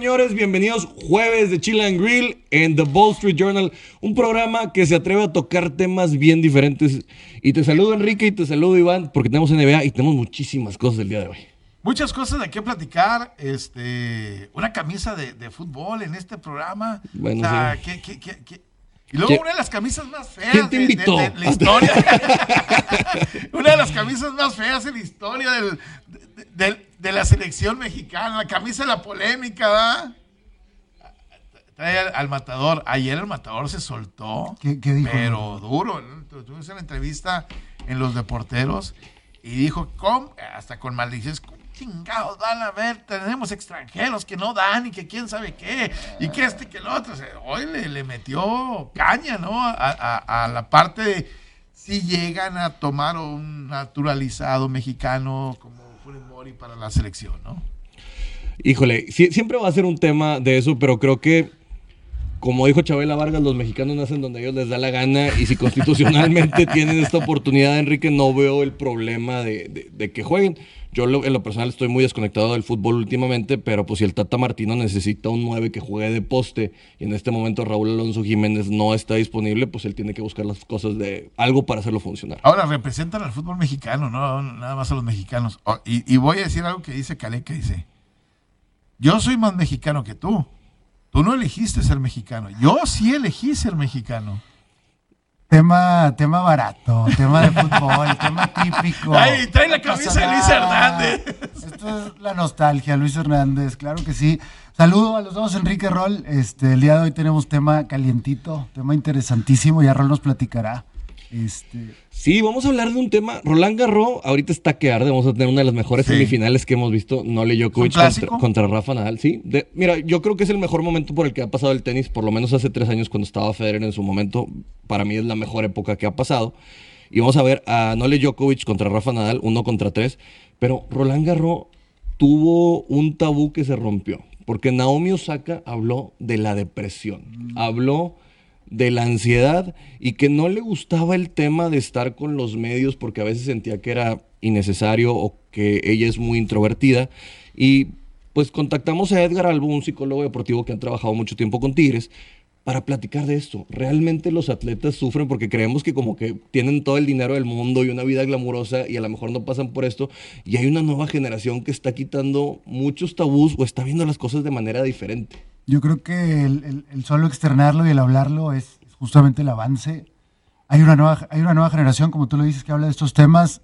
Señores? Bienvenidos jueves de Chill and Grill en The Wall Street Journal, un programa que se atreve a tocar temas bien diferentes. Y te saludo Enrique y te saludo Iván porque tenemos NBA y tenemos muchísimas cosas el día de hoy. Muchas cosas de qué platicar, este, una camisa de, de fútbol en este programa. Bueno, o sea, sí. ¿qué- qué- qué- qué? Y luego ¿Quién- una de las camisas más feas quién te de- de- invitó? de, la historia. una de las camisas más feas en la historia del- de, de- la selección mexicana, la camisa de la polémica, ¿verdad? Trae al, al matador. Ayer el matador se soltó. ¿Qué- qué dijo? Pero duro. ¿no? Tu- Tuvimos una entrevista en Los Deporteros y dijo, ¿cómo? Hasta con maldiciones, ¿cómo chingados van a ver? Tenemos extranjeros que no dan y que quién sabe qué, y que este y que el otro. O sea, hoy le, le metió caña, ¿no? A, a- a la parte de si llegan a tomar un naturalizado mexicano como Funes Mori para la selección, ¿no? Híjole, siempre va a ser un tema de eso, pero creo que, como dijo Chabela Vargas, los mexicanos nacen donde ellos les da la gana y si constitucionalmente tienen esta oportunidad, Enrique, no veo el problema de que jueguen. Yo en lo personal estoy muy desconectado del fútbol últimamente, pero pues si el Tata Martino necesita un 9 que juegue de poste y en este momento Raúl Alonso Jiménez no está disponible, pues él tiene que buscar las cosas de algo para hacerlo funcionar. Ahora representan al fútbol mexicano, no nada más a los mexicanos. Oh, y, y voy a decir algo que dice Caleca, dice, yo soy más mexicano que tú. Tú no elegiste ser mexicano. Yo sí elegí ser mexicano. Tema, tema barato, tema de fútbol, tema típico. Ay, trae la camisa de Luis. Hernández. Esto es la nostalgia, Luis Hernández, claro que sí. Saludo a los dos, Enrique Rol. Este, el día de hoy tenemos tema calientito, tema interesantísimo, ya Rol nos platicará. Este, Sí, vamos a hablar de un tema. Roland Garros ahorita está que arde. Vamos a tener una de las mejores Sí. semifinales que hemos visto. Nole Djokovic contra, contra Rafa Nadal. Sí, de- mira, yo creo que es el mejor momento por el que ha pasado el tenis. Por lo menos hace tres años cuando estaba Federer en su momento. Para mí es la mejor época que ha pasado. Y vamos a ver a Nole Djokovic contra Rafa Nadal, uno contra tres. Pero Roland Garros tuvo un tabú que se rompió. Porque Naomi Osaka habló de la depresión. Habló de la ansiedad y que no le gustaba el tema de estar con los medios porque a veces sentía que era innecesario o que ella es muy introvertida. Y pues contactamos a Edgar Albo, un psicólogo deportivo que ha trabajado mucho tiempo con Tigres, para platicar de esto. Realmente los atletas sufren porque creemos que como que tienen todo el dinero del mundo y una vida glamurosa y a lo mejor no pasan por esto. Y hay una nueva generación que está quitando muchos tabús o está viendo las cosas de manera diferente. Yo creo que el, el- solo externarlo y el hablarlo es justamente el avance. Hay una, nueva, hay una nueva generación, como tú lo dices, que habla de estos temas.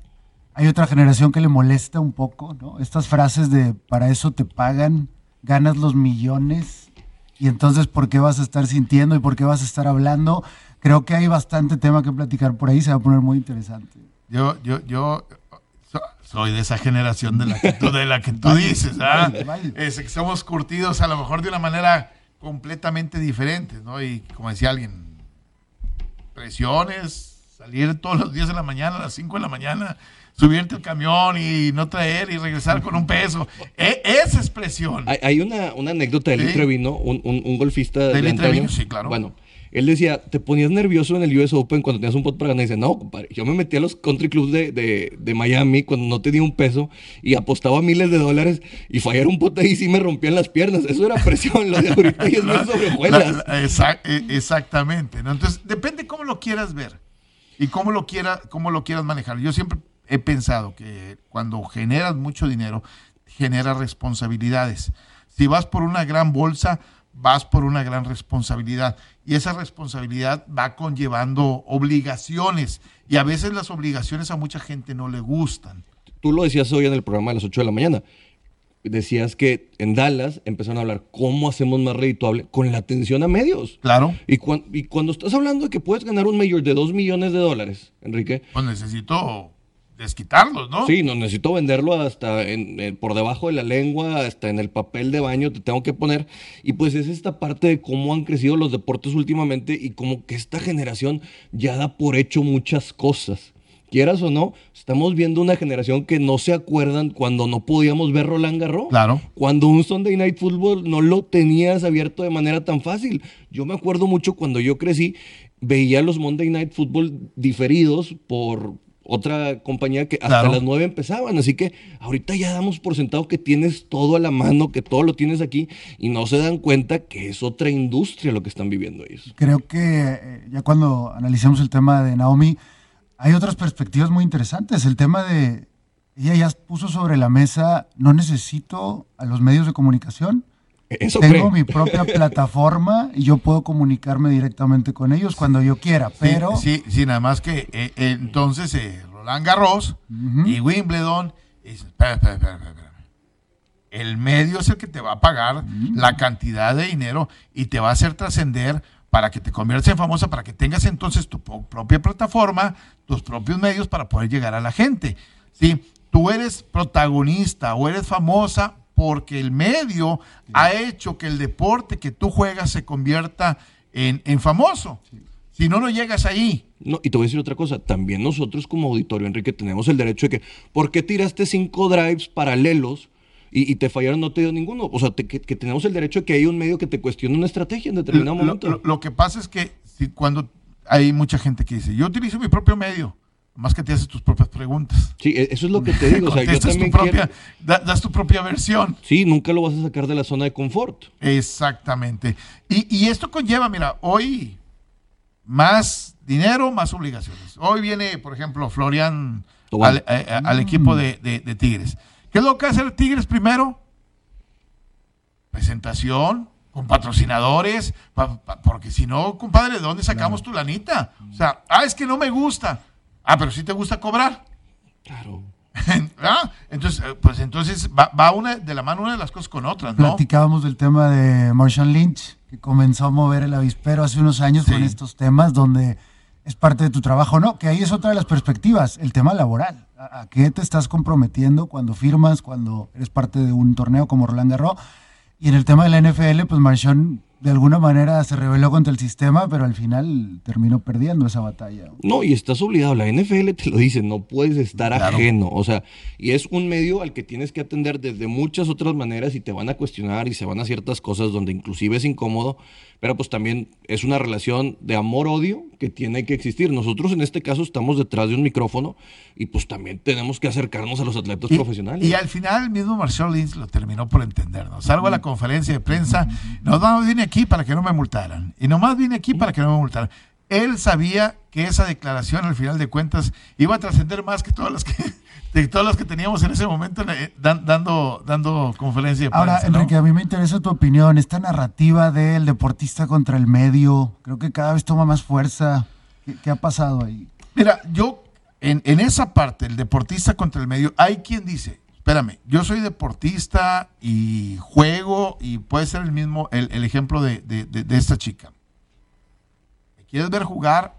Hay otra generación que le molesta un poco, ¿no? Estas frases de para eso te pagan, ganas los millones y entonces ¿por qué vas a estar sintiendo y por qué vas a estar hablando? Creo que hay bastante tema que platicar por ahí, se va a poner muy interesante. Yo, yo, yo so- soy de esa generación de la que tú, de la que tú dices, ¿ah? Es que somos curtidos a lo mejor de una manera completamente diferente, ¿no? Y como decía alguien, presiones, salir todos los días de la mañana, a las 5 de la mañana, subirte al camión y no traer y regresar con un peso. E- esa es presión. Hay, hay una, una anécdota de Sí. Trevino, un, un- un golfista ¿De de, antaño. Sí, claro. Bueno, él decía, ¿te ponías nervioso en el US Open cuando tenías un pot para ganar? Y dice, no, compadre, yo me metí a los country clubs de, de- de Miami cuando no tenía un peso y apostaba miles de dólares y fallar un pot ahí sí me rompían las piernas. Eso era presión, lo de ahorita y es más sobre hojuelas. La- la- exa- e- exactamente. ¿no? Entonces, depende cómo lo quieras ver y cómo lo, quiera, cómo lo quieras manejar. Yo siempre he pensado que cuando generas mucho dinero, generas responsabilidades. Si vas por una gran bolsa, vas por una gran responsabilidad. Y esa responsabilidad va conllevando obligaciones. Y a veces las obligaciones a mucha gente no le gustan. Tú lo decías hoy en el programa de las 8 de la mañana. Decías que en Dallas empezaron a hablar cómo hacemos más redituable con la atención a medios. Claro. Y, cuan- y cuando estás hablando de que puedes ganar un mayor de 2 millones de dólares, Enrique, Pues necesito desquitarlos, ¿no? Sí, no necesito venderlo hasta en- por debajo de la lengua, hasta en el papel de baño te tengo que poner. Y pues es esta parte de cómo han crecido los deportes últimamente y como que esta generación ya da por hecho muchas cosas. Quieras o no, estamos viendo una generación que no se acuerdan cuando no podíamos ver Roland Garros. Claro. Cuando un Sunday Night Football no lo tenías abierto de manera tan fácil. Yo me acuerdo mucho cuando yo crecí, veía los Monday Night Football diferidos por otra compañía que hasta Claro. las 9 empezaban. Así que ahorita ya damos por sentado que tienes todo a la mano, que todo lo tienes aquí y no se dan cuenta que es otra industria lo que están viviendo ellos. Creo que eh, ya cuando analicemos el tema de Naomi, hay otras perspectivas muy interesantes. El tema de, ella ya puso sobre la mesa, no necesito a los medios de comunicación. Eso Tengo cree. mi propia plataforma y yo puedo comunicarme directamente con ellos cuando yo quiera, Sí, pero Sí, sí, nada más que eh, eh, entonces eh, Roland Garros y Wimbledon. y espera, espera, espera, espera. El medio es el que te va a pagar la cantidad de dinero y te va a hacer trascender para que te conviertas en famosa, para que tengas entonces tu propia plataforma, tus propios medios para poder llegar a la gente. ¿sí? Tú eres protagonista o eres famosa porque el medio ha hecho que el deporte que tú juegas se convierta en, en famoso. Si no, no llegas ahí. No, y te voy a decir otra cosa, también nosotros como auditorio, Enrique, tenemos el derecho de que, ¿por qué tiraste cinco drives paralelos y, y te fallaron, no te dio ninguno? O sea, te- que, que tenemos el derecho de que haya un medio que te cuestione una estrategia en determinado Lo, momento. lo- lo que pasa es que si cuando hay mucha gente que dice, yo utilizo mi propio medio, más que te haces tus propias preguntas. Sí, e- eso es lo que te digo. O sea, yo también tu propia, quiero- da- das tu propia versión. Sí, nunca lo vas a sacar de la zona de confort. Exactamente. Y, y esto conlleva, mira, hoy más dinero, más obligaciones. Hoy viene, por ejemplo, Florian al, a- a- al equipo de, de- de Tigres. ¿Qué es lo que hace el Tigres primero? Presentación con patrocinadores, pa- pa- porque si no, compadre, ¿de dónde sacamos tu lanita? O sea, ah, es que no me gusta. Ah, pero sí te gusta cobrar. Claro. ¿Ah? Entonces, eh, pues entonces va, va una de la mano una de las cosas con otras, ¿no? platicábamos del tema de Marshall Lynch, que comenzó a mover el avispero hace unos años Sí. con estos temas donde es parte de tu trabajo, ¿no? Que ahí es otra de las perspectivas, el tema laboral. ¿A, a qué te estás comprometiendo cuando firmas, cuando eres parte de un torneo como Roland Garros? Y en el tema de la NFL, pues Marchand de alguna manera se rebeló contra el sistema, pero al final terminó perdiendo esa batalla. No, y estás obligado, la NFL te lo dice, no puedes estar Claro. ajeno, o sea, y es un medio al que tienes que atender desde muchas otras maneras y te van a cuestionar y se van a ciertas cosas donde inclusive es incómodo, pero pues también es una relación de amor-odio que tiene que existir. Nosotros en este caso estamos detrás de un micrófono y pues también tenemos que acercarnos a los atletas Y, profesionales. y al final el mismo Marshall Lynch lo terminó por entender. ¿no? Salgo a la conferencia de prensa, no, no vine aquí para que no me multaran. Y nomás vine aquí para que no me multaran. Él sabía que esa declaración al final de cuentas iba a trascender más que todas las que, de todas las que teníamos en ese momento eh, dan- dando, dando conferencia de prensa. Ahora, ¿no? Enrique, a mí me interesa tu opinión, esta narrativa del deportista contra el medio, creo que cada vez toma más fuerza. ¿Qué, qué ha pasado ahí? Mira, yo en, en esa parte, el deportista contra el medio, hay quien dice, espérame, yo soy deportista y juego y puede ser el mismo, el, el ejemplo de, de- de- de esta chica. ¿Me quieres ver jugar?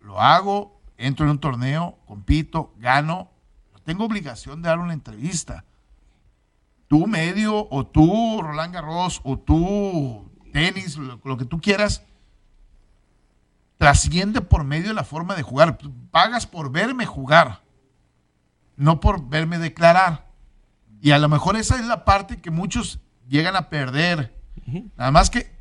Lo hago, entro en un torneo, compito, gano, no tengo obligación de dar una entrevista. Tú medio, o tú Roland Garros, o tú tenis, lo, lo que tú quieras, trasciende por medio de la forma de jugar. Pagas por verme jugar, no por verme declarar. Y a lo mejor esa es la parte que muchos llegan a perder. Nada más que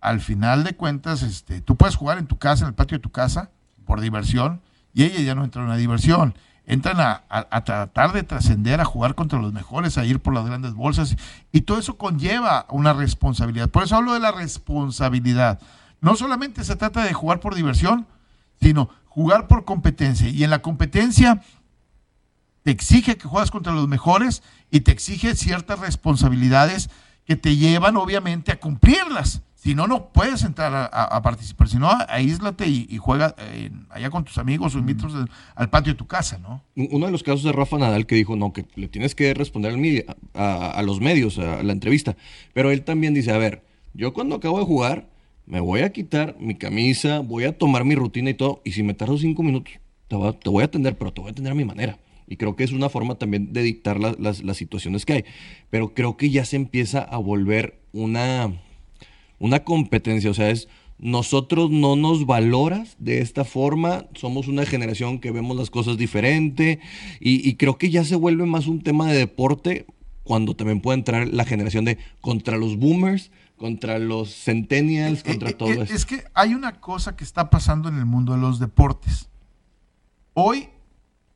al final de cuentas, este, tú puedes jugar en tu casa, en el patio de tu casa, por diversión, y ella ya no entra en una diversión. Entran a, a- tratar de trascender, a jugar contra los mejores, a ir por las grandes bolsas, y todo eso conlleva una responsabilidad. Por eso hablo de la responsabilidad. No solamente se trata de jugar por diversión, sino jugar por competencia. Y en la competencia te exige que juegas contra los mejores y te exige ciertas responsabilidades que te llevan obviamente a cumplirlas. Si no, no puedes entrar a, a- a participar. Si no, aíslate y, y juega eh, allá con tus amigos o invítalos al, al patio de tu casa, ¿no? Uno de los casos de Rafa Nadal que dijo, no, que le tienes que responder al media- a, a los medios, a la entrevista. Pero él también dice, a ver, yo cuando acabo de jugar, me voy a quitar mi camisa, voy a tomar mi rutina y todo, y si me tardo cinco minutos, te voy, a, te voy a atender, pero te voy a atender a mi manera. Y creo que es una forma también de dictar la- las, las situaciones que hay. Pero creo que ya se empieza a volver una, una competencia. O sea, es nosotros no nos valoras de esta forma. Somos una generación que vemos las cosas diferente. Y, y creo que ya se vuelve más un tema de deporte cuando también puede entrar la generación de contra los boomers, contra los centennials, contra Eh, todo eh, eso. Es que hay una cosa que está pasando en el mundo de los deportes. Hoy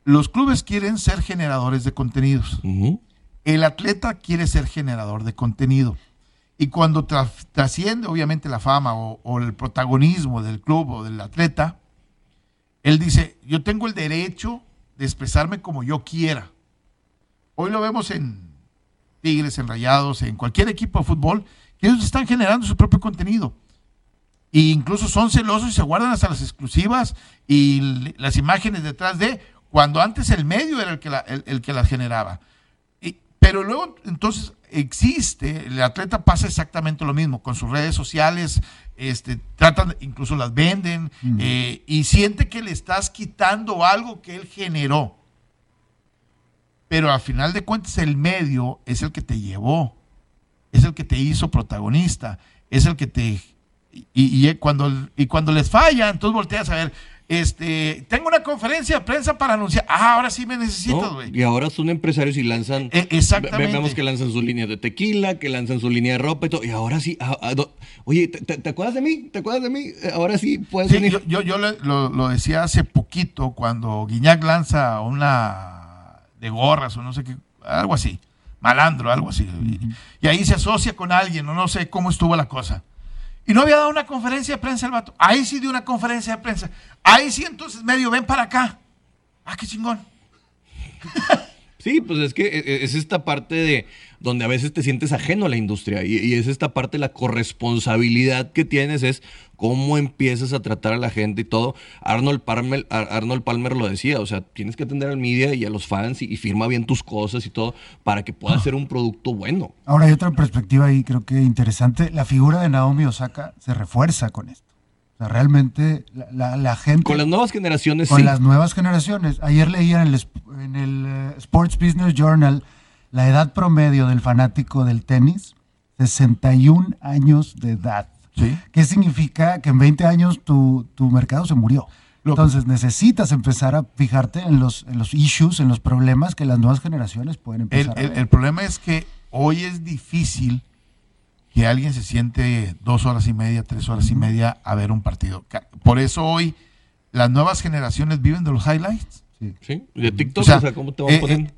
los clubes quieren ser generadores de contenidos. El atleta quiere ser generador de contenido. Y cuando tra- trasciende, obviamente, la fama o, el protagonismo del club o del atleta, él dice, yo tengo el derecho de expresarme como yo quiera. Hoy lo vemos en Tigres, en Rayados, en cualquier equipo de fútbol, que ellos están generando su propio contenido. E incluso son celosos y se guardan hasta las exclusivas y las imágenes detrás de, cuando antes el medio era el que, el que las generaba. Y- pero luego, entonces, existe, el atleta pasa exactamente lo mismo, con sus redes sociales, este, tratan, incluso las venden, eh, y siente que le estás quitando algo que él generó. Pero al final de cuentas, el medio es el que te llevó, es el que te hizo protagonista, es el que te... Y, y cuando, y cuando les falla, entonces volteas a ver, este, tengo una conferencia de prensa para anunciar, ah, ahora sí me necesitas, ¿no? güey. Y ahora son empresarios y lanzan. Eh, exactamente. Ve- Vemos que lanzan su línea de tequila, que lanzan su línea de ropa y todo. Y ahora sí. ah, ah, oye, ¿te, te- te acuerdas de mí? ¿Te acuerdas de mí? Eh, Ahora sí puedes Sí, venir. yo, yo, lo, lo decía hace poquito cuando Guiñac lanza una de gorras o no sé qué, algo así, malandro, algo así. Y, y ahí se asocia con alguien, o no sé cómo estuvo la cosa. Y no había dado una conferencia de prensa el vato. Ahí sí dio una conferencia de prensa. Ahí sí, entonces medio ven para acá. Ah, qué chingón. Sí, pues es que eh, es esta parte de donde a veces te sientes ajeno a la industria y, y es esta parte la corresponsabilidad que tienes, es cómo empiezas a tratar a la gente y todo. Arnold Palmer, Ar- Arnold Palmer lo decía, o sea, tienes que atender al media y a los fans y, y firma bien tus cosas y todo para que pueda ser un producto bueno. Ahora hay otra perspectiva ahí, creo que interesante. La figura de Naomi Osaka se refuerza con esto. O sea, realmente la, la- la gente... Con las nuevas generaciones con sí. las nuevas generaciones. Ayer leía en el, en el eh, Sports Business Journal la edad promedio del fanático del tenis, 61 años de edad. Sí. ¿Qué significa que en 20 años tu, tu mercado se murió? Entonces necesitas empezar a fijarte en los, en los issues, en los problemas que las nuevas generaciones pueden El, empezar a el- ver. el problema es que hoy es difícil que alguien se siente dos horas y media, tres horas y media a ver un partido. Por eso hoy las nuevas generaciones viven de los highlights. Sí. ¿Sí? De TikTok, O sea, o sea, ¿cómo te van eh, poniendo?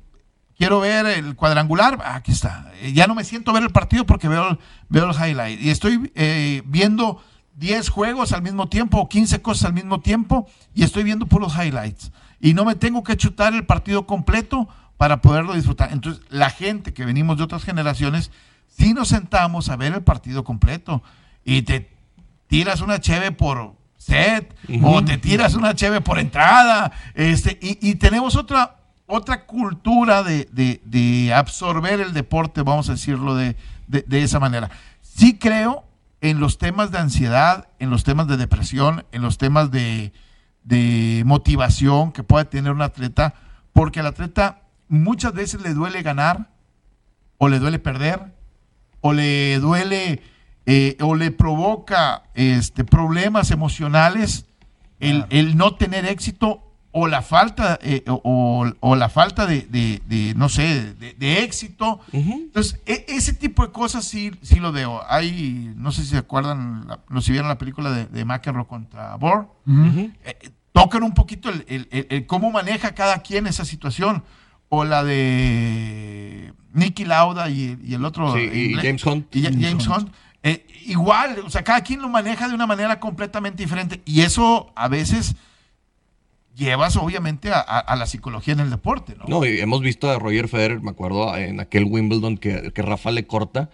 Quiero ver el cuadrangular, aquí está. Ya no me siento a ver el partido porque veo, veo los highlights. Y estoy eh, viendo 10 juegos al mismo tiempo o 15 cosas al mismo tiempo y estoy viendo puros highlights. Y no me tengo que chutar el partido completo para poderlo disfrutar. Entonces, la gente que venimos de otras generaciones, sí nos sentamos a ver el partido completo. Y te tiras una cheve por set o te tiras una cheve por entrada. Este, y, y tenemos otra, otra cultura de, de- de absorber el deporte, vamos a decirlo de, de- esa manera. Sí creo en los temas de ansiedad, en los temas de depresión, en los temas de, de motivación que pueda tener un atleta, porque al atleta muchas veces le duele ganar, o le duele perder, o le duele eh, o le provoca este, problemas emocionales el, el no tener éxito o la falta eh, o, o- o la falta de, de- de, no sé de, de éxito entonces e- ese tipo de cosas sí, sí lo veo hay no sé si se acuerdan la- no si vieron la película de, de McEnroe contra Bohr eh, tocan un poquito el, el- el- el cómo maneja cada quien esa situación. O la de Nicky Lauda y, y el otro. Sí, y inglés, James Hunt. y Ja- James James Hunt. Hunt. Eh, igual, o sea, cada quien lo maneja de una manera completamente diferente. Y eso a veces llevas, obviamente, a, la psicología en el deporte, ¿no? No, y hemos visto a Roger Federer, me acuerdo en aquel Wimbledon que, que Rafa le corta,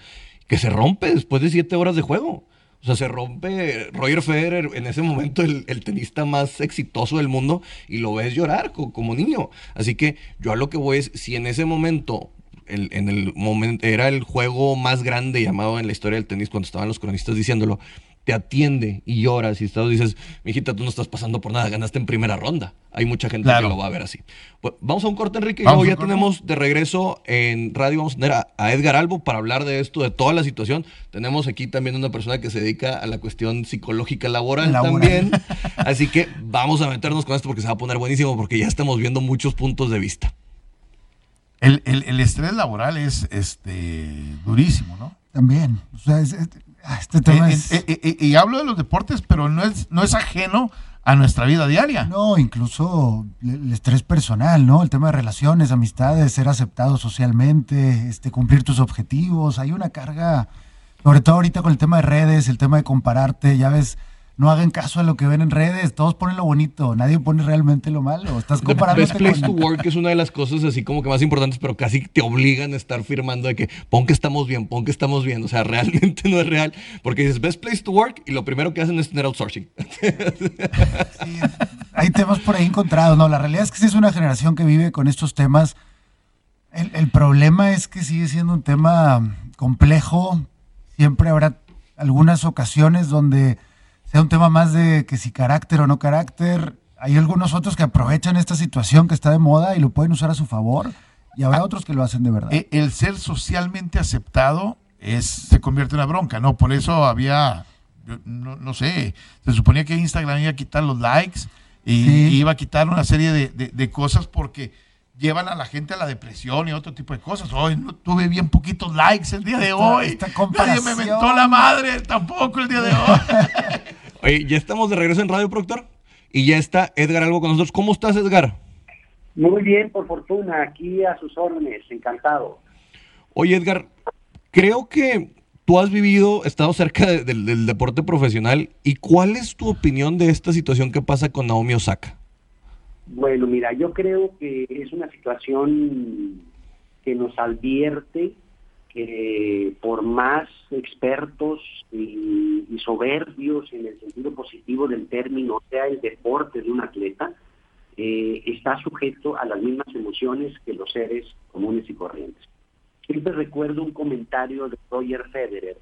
que se rompe después de siete horas de juego. O sea, se rompe Roger Federer en ese momento el, tenista más exitoso del mundo y lo ves llorar co- como niño. Así que yo a lo que voy es, si en ese momento, el- en el momento, era el juego más grande llamado en la historia del tenis cuando estaban los cronistas diciéndolo, te atiende y lloras y estás, dices, mijita, tú no estás pasando por nada, ganaste en primera ronda. Hay mucha gente que lo va a ver así. Pues, vamos a un corte, Enrique, y luego ya tenemos de regreso en radio, vamos a tener a, Edgar Albo para hablar de esto, de toda la situación. Tenemos aquí también una persona que se dedica a la cuestión psicológica laboral, también. así que vamos a meternos con esto porque se va a poner buenísimo, porque ya estamos viendo muchos puntos de vista. El, estrés laboral es este durísimo, ¿no? También. O sea, ah, este tema es... y hablo de los deportes, pero no es, no es ajeno a nuestra vida diaria. No, incluso el estrés personal, ¿no? El tema de relaciones, amistades, ser aceptado socialmente, este, cumplir tus objetivos. Hay una carga, sobre todo ahorita con el tema de redes, el tema de compararte, ya ves no hagan caso a lo que ven en redes, todos ponen lo bonito, nadie pone realmente lo malo. Estás comparando. Best Place to Work es una de las cosas así como que más importantes, pero casi te obligan a estar firmando de que pon que estamos bien, pon que estamos bien. O sea, realmente no es real, porque dices Best Place to Work y lo primero que hacen es tener outsourcing. Sí, hay temas por ahí encontrados, ¿no? La realidad es que sí es una generación que vive con estos temas. El, el problema es que sigue siendo un tema complejo. Siempre habrá algunas ocasiones donde sea un tema más de que si carácter o no carácter. Hay algunos otros que aprovechan esta situación que está de moda y lo pueden usar a su favor. Y habrá ah, otros que lo hacen de verdad. E, el ser socialmente aceptado es, se convierte en una bronca, ¿no? Por eso había, no, sé, se suponía que Instagram iba a quitar los likes y, iba a quitar una serie de, cosas porque llevan a la gente a la depresión y otro tipo de cosas. Hoy no tuve bien poquitos likes el día de hoy. Esta Nadie me mentó la madre tampoco el día de hoy. Oye, ya estamos de regreso en Radio Proctor y ya está Edgar Algo con nosotros. ¿Cómo estás, Edgar? Muy bien, por fortuna, aquí a sus órdenes, encantado. Oye, Edgar, creo que tú has vivido, estado cerca del deporte profesional y ¿cuál es tu opinión de esta situación que pasa con Naomi Osaka? Bueno, mira, yo creo que es una situación que nos advierte que por más expertos y, soberbios en el sentido positivo del término sea el deporte de un atleta, eh, está sujeto a las mismas emociones que los seres comunes y corrientes. Siempre recuerdo un comentario de Roger Federer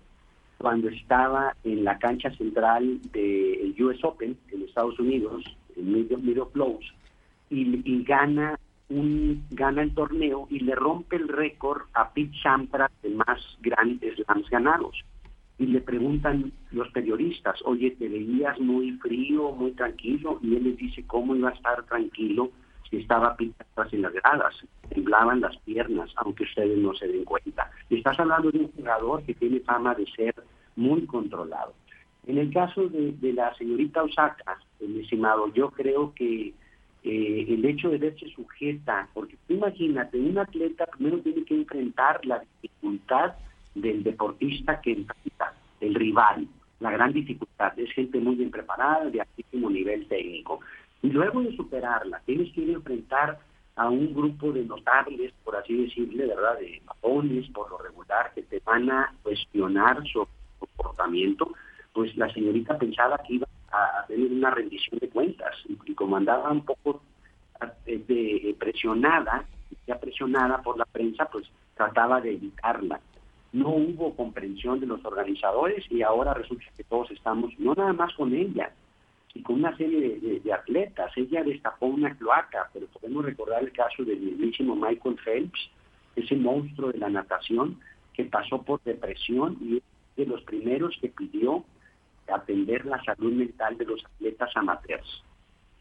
cuando estaba en la cancha central del US Open en Estados Unidos, en Middle, Middle Close, y, y gana un, gana el torneo y le rompe el récord a Pete Sampras de más grandes slams ganados. Y le preguntan los periodistas, oye, te veías muy frío, muy tranquilo, y él les dice cómo iba a estar tranquilo si estaba Pete Sampras en las gradas, temblaban las piernas, aunque ustedes no se den cuenta. Estás hablando de un jugador que tiene fama de ser muy controlado. En el caso de, de la señorita Osaka, mi estimado, yo creo que eh, el hecho de verse sujeta, porque tú imagínate, un atleta primero tiene que enfrentar la dificultad del deportista que enfrenta, el rival, la gran dificultad, es gente muy bien preparada, de altísimo nivel técnico. Y luego de superarla, tienes que enfrentar a un grupo de notables, por así decirle, ¿verdad? De mapones, por lo regular, que te van a cuestionar su comportamiento, pues la señorita pensaba que iba a, tener una rendición de cuentas y, como andaba un poco eh, de, presionada, ya presionada por la prensa, pues trataba de evitarla. No hubo comprensión de los organizadores y ahora resulta que todos estamos, no nada más con ella, y con una serie de, atletas. Ella destapó una cloaca, pero podemos recordar el caso del mismísimo Michael Phelps, ese monstruo de la natación que pasó por depresión y de los primeros que pidió atender la salud mental de los atletas amateurs.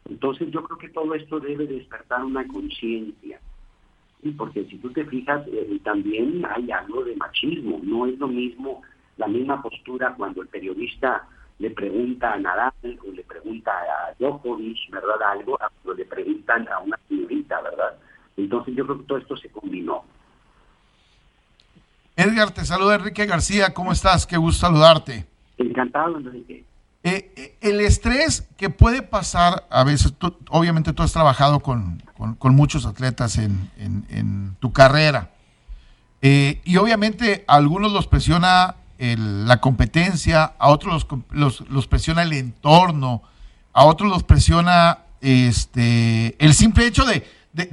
Entonces yo creo que todo esto debe despertar una conciencia, porque si tú te fijas, eh, también hay algo de machismo, no es lo mismo la misma postura cuando el periodista le pregunta a Nadal o le pregunta a Djokovic, ¿verdad? Algo, o le preguntan a una señorita, ¿verdad? Entonces yo creo que todo esto se combinó. Edgar, te saluda Enrique García, ¿cómo estás? Qué gusto saludarte. Encantado, Enrique. Eh, eh, el estrés que puede pasar, a veces, obviamente tú has trabajado con, muchos atletas en, tu carrera, eh, y obviamente a algunos los presiona la competencia, a otros los, presiona el entorno, a otros los presiona este, el simple hecho de,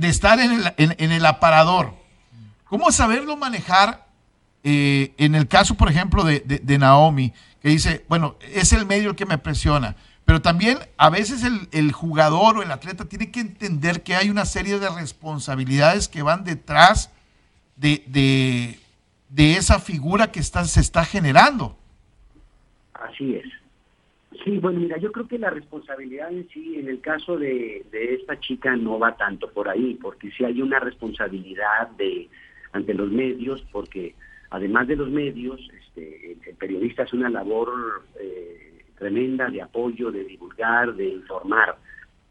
estar en el, en el, aparador. ¿Cómo saberlo manejar en el caso, por ejemplo, de Naomi? Que dice, bueno, es el medio el que me presiona. Pero también a veces el, el, jugador o el atleta tiene que entender que hay una serie de responsabilidades que van detrás de, de, esa figura que está, se está generando. Así es. Sí, bueno, mira, yo creo que la responsabilidad en sí, en el caso de, de esta chica, no va tanto por ahí, porque sí hay una responsabilidad de ante los medios, porque además de los medios, este, el, periodista hace una labor eh, tremenda de apoyo, de divulgar, de informar.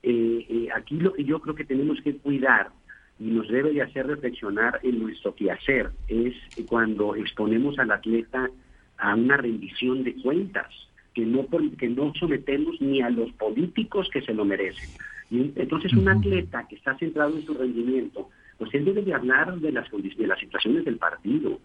Eh, eh, aquí lo que yo creo que tenemos que cuidar y nos debe de hacer reflexionar en nuestro quehacer es cuando exponemos al atleta a una rendición de cuentas que no que no sometemos ni a los políticos que se lo merecen. Y entonces un atleta que está centrado en su rendimiento, pues él debe de hablar de las de las situaciones del partido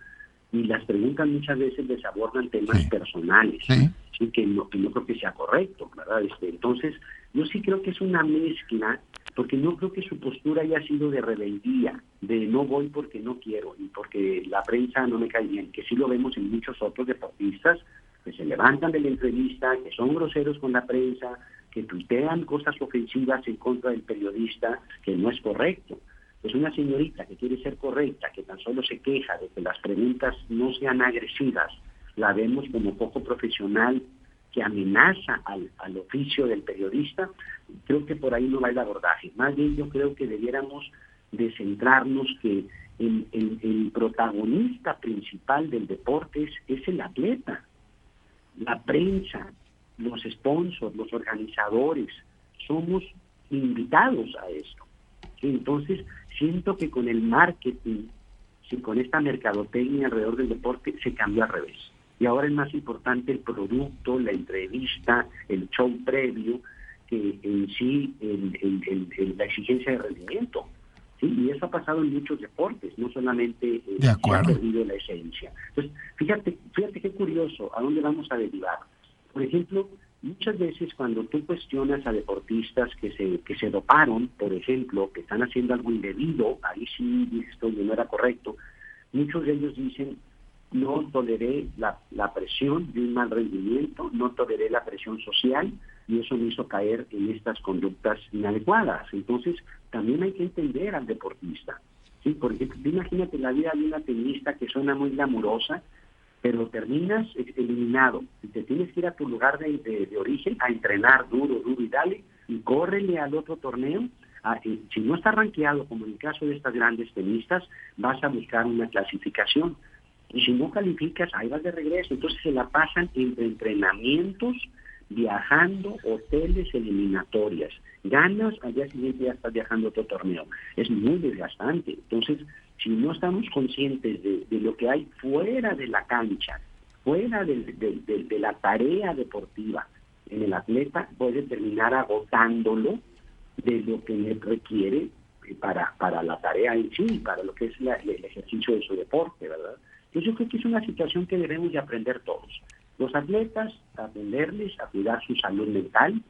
y las preguntas muchas veces les abordan temas personales, sí. que, no, que no creo que sea correcto, ¿verdad? Este, entonces, yo sí creo que es una mezcla, porque no creo que su postura haya sido de rebeldía, de no voy porque no quiero y porque la prensa no me cae bien, que sí lo vemos en muchos otros deportistas que se levantan de la entrevista, que son groseros con la prensa, que tuitean cosas ofensivas en contra del periodista, que no es correcto. Es una señorita que quiere ser correcta, que tan solo se queja de que las preguntas no sean agresivas, la vemos como poco profesional, que amenaza al, al oficio del periodista, creo que por ahí no va el abordaje. Más bien yo creo que debiéramos de centrarnos que el, el, protagonista principal del deporte es, es el atleta la prensa, los sponsors, los organizadores, somos invitados a esto. Entonces, siento que con el marketing, con esta mercadotecnia alrededor del deporte, se cambió al revés. Y ahora es más importante el producto, la entrevista, el show previo, que en sí la exigencia de rendimiento. ¿sí? Y eso ha pasado en muchos deportes, no solamente eh, se ha perdido la esencia. Entonces, fíjate, fíjate qué curioso, ¿a dónde vamos a derivar? Por ejemplo, muchas veces cuando tú cuestionas a deportistas que se, que se doparon, por ejemplo, que están haciendo algo indebido, ahí sí dices esto no era correcto, muchos de ellos dicen, no toleré la, la presión de un mal rendimiento, no toleré la presión social, y eso me hizo caer en estas conductas inadecuadas. Entonces, también hay que entender al deportista. ¿sí? Por ejemplo, imagínate la vida de una tenista que suena muy glamurosa, pero terminas eliminado. Y te tienes que ir a tu lugar de, origen a entrenar duro, duro y dale, y córrele al otro torneo. Ah, si no está rankeado, como en el caso de estas grandes tenistas, vas a buscar una clasificación. Y si no calificas, ahí vas de regreso. Entonces se la pasan entre entrenamientos, viajando, hoteles eliminatorias. Ganas, al día siguiente ya estás viajando a otro torneo. Es muy desgastante. Entonces, si no estamos conscientes de, lo que hay fuera de la cancha, fuera de, la tarea deportiva en el atleta, puede terminar agotándolo de lo que requiere para, para la tarea en sí, para lo que es el ejercicio de su deporte, ¿verdad? Yo creo que es una situación que debemos de aprender todos. Los atletas, atenderles, a cuidar su salud mental,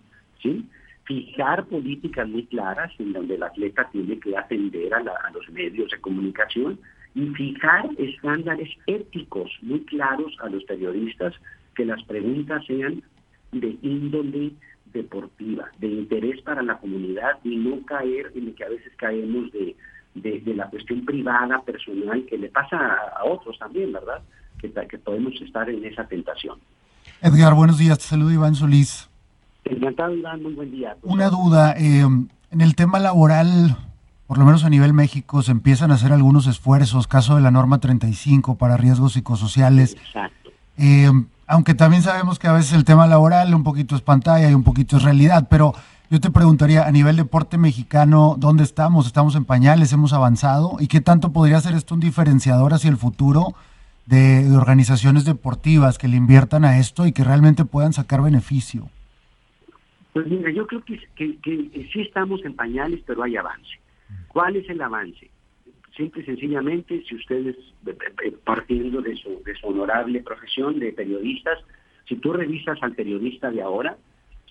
¿sí? fijar políticas muy claras en donde el atleta tiene que atender a, los medios de comunicación y fijar estándares éticos muy claros a los periodistas, que las preguntas sean de índole deportiva, de interés para la comunidad y no caer en lo que a veces caemos de, de, la cuestión privada, personal, que le pasa a, otros también, ¿verdad? Que, que podemos estar en esa tentación. Edgar, buenos días, te saludo Iván Solís. Encantado, Iván, muy buen día. Una duda, eh, en el tema laboral, por lo menos a nivel México, se empiezan a hacer algunos esfuerzos, caso de la norma 35 para riesgos psicosociales. Exacto. Eh, aunque también sabemos que a veces el tema laboral un poquito es pantalla y un poquito es realidad, pero yo te preguntaría, a nivel deporte mexicano, ¿dónde estamos? ¿Estamos en pañales? ¿Hemos avanzado? ¿Y qué tanto podría ser esto un diferenciador hacia el futuro de, organizaciones deportivas que le inviertan a esto y que realmente puedan sacar beneficio? Pues mira, yo creo que, que, sí estamos en pañales, pero hay avance. ¿Cuál es el avance? Simple y sencillamente, si ustedes, partiendo de su, de su honorable profesión de periodistas, si tú revisas al periodista de ahora,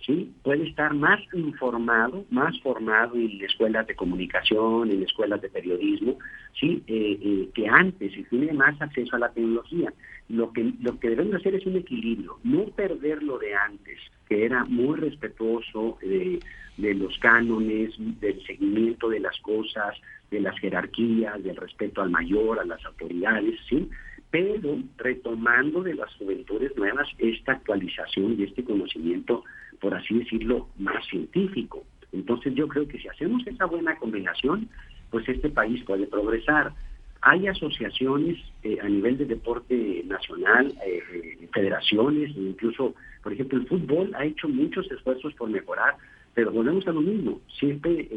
¿sí? Puede estar más informado, más formado en escuelas de comunicación, en escuelas de periodismo, ¿sí? Eh, eh, que antes y tiene más acceso a la tecnología. Lo que, lo que debemos hacer es un equilibrio, no perder lo de antes, que era muy respetuoso de, de los cánones, del seguimiento de las cosas, de las jerarquías, del respeto al mayor, a las autoridades, ¿sí? pero retomando de las juventudes nuevas esta actualización y este conocimiento, por así decirlo, más científico. Entonces yo creo que si hacemos esa buena combinación, pues este país puede progresar. Hay asociaciones eh, a nivel de deporte nacional, eh, eh, federaciones, incluso, por ejemplo, el fútbol ha hecho muchos esfuerzos por mejorar, pero volvemos a lo mismo, siempre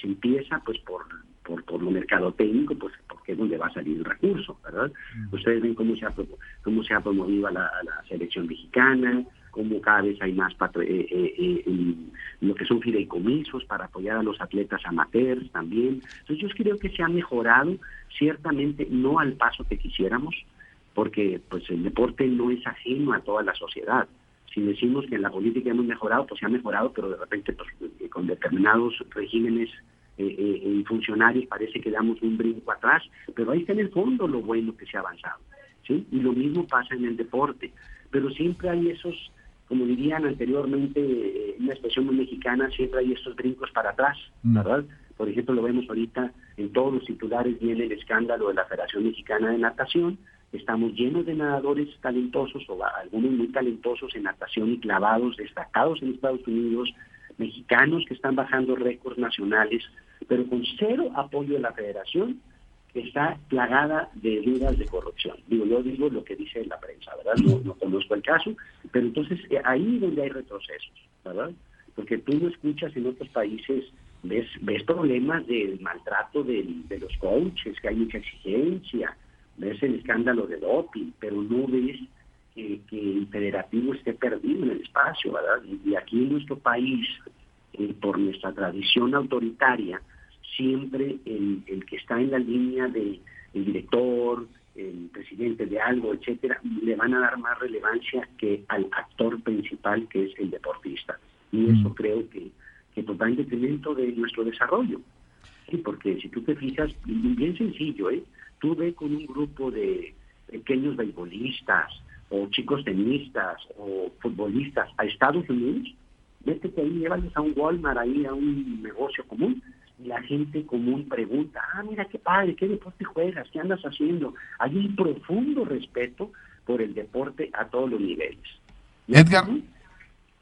se empieza pues por por, por lo mercadotecnico, pues porque es donde va a salir el recurso, ¿verdad? Ustedes ven cómo se ha, cómo se ha promovido a la, selección mexicana, cómo cada vez hay más eh, eh, eh, lo que son fideicomisos para apoyar a los atletas amateurs también. Entonces yo creo que se ha mejorado, ciertamente no al paso que quisiéramos, porque pues el deporte no es ajeno a toda la sociedad. Si decimos que en la política hemos mejorado, pues se ha mejorado, pero de repente pues, con determinados regímenes eh, eh, funcionarios parece que damos un brinco atrás, pero ahí está en el fondo lo bueno que se ha avanzado. ¿sí? Y lo mismo pasa en el deporte, pero siempre hay esos, como dirían anteriormente, eh, una expresión muy mexicana, siempre hay esos brincos para atrás, mm. ¿verdad? Por ejemplo, lo vemos ahorita en todos los titulares, viene el escándalo de la Federación Mexicana de Natación, estamos llenos de nadadores talentosos o algunos muy talentosos en natación y clavados, destacados en Estados Unidos, mexicanos que están bajando récords nacionales, pero con cero apoyo de la federación, está plagada de dudas de corrupción. Digo, yo digo lo que dice la prensa, ¿verdad? No, conozco el caso, pero entonces eh, ahí donde hay retrocesos, ¿verdad? Porque tú no escuchas en otros países, ves, ves problemas del maltrato de los coaches, que hay mucha exigencia, ves el escándalo de doping, pero no ves que, el federativo esté perdido en el espacio, ¿verdad? Y, aquí en nuestro país, eh, por nuestra tradición autoritaria, siempre el, el, que está en la línea de el director, el presidente de algo, etcétera, le van a dar más relevancia que al actor principal que es el deportista. Y mm. eso creo que, que pues, va en detrimento de nuestro desarrollo. ¿sí? Porque si tú te fijas, bien sencillo, ¿eh? tú ve con un grupo de pequeños beisbolistas, o chicos tenistas o futbolistas a Estados Unidos, vete que ahí, llévales a un Walmart, ahí a un negocio común, y la gente común pregunta, ah, mira qué padre, qué deporte juegas, qué andas haciendo. Hay un profundo respeto por el deporte a todos los niveles. Edgar,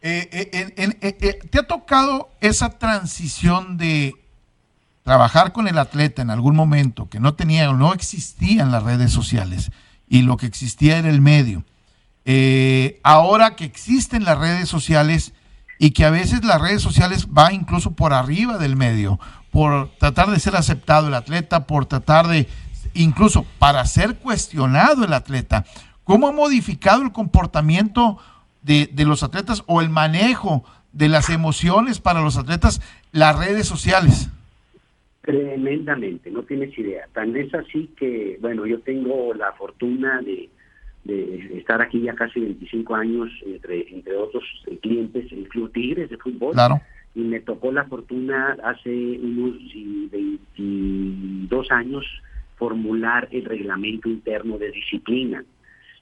eh, eh, eh, ¿te ha tocado esa transición de trabajar con el atleta en algún momento que no tenía o no existían las redes sociales y lo que existía era el medio? Ahora que existen las redes sociales y que a veces las redes sociales va incluso por arriba del medio, por tratar de ser aceptado el atleta, por tratar de, incluso para ser cuestionado el atleta. ¿Cómo ha modificado el comportamiento de, de los atletas o el manejo de las emociones para los atletas las redes sociales? Tremendamente, no tienes idea. Tan es así que, bueno, yo tengo la fortuna de de estar aquí ya casi 25 años entre, entre otros clientes en Club Tigres de fútbol. Y me tocó la fortuna hace unos 22 años formular el reglamento interno de disciplina.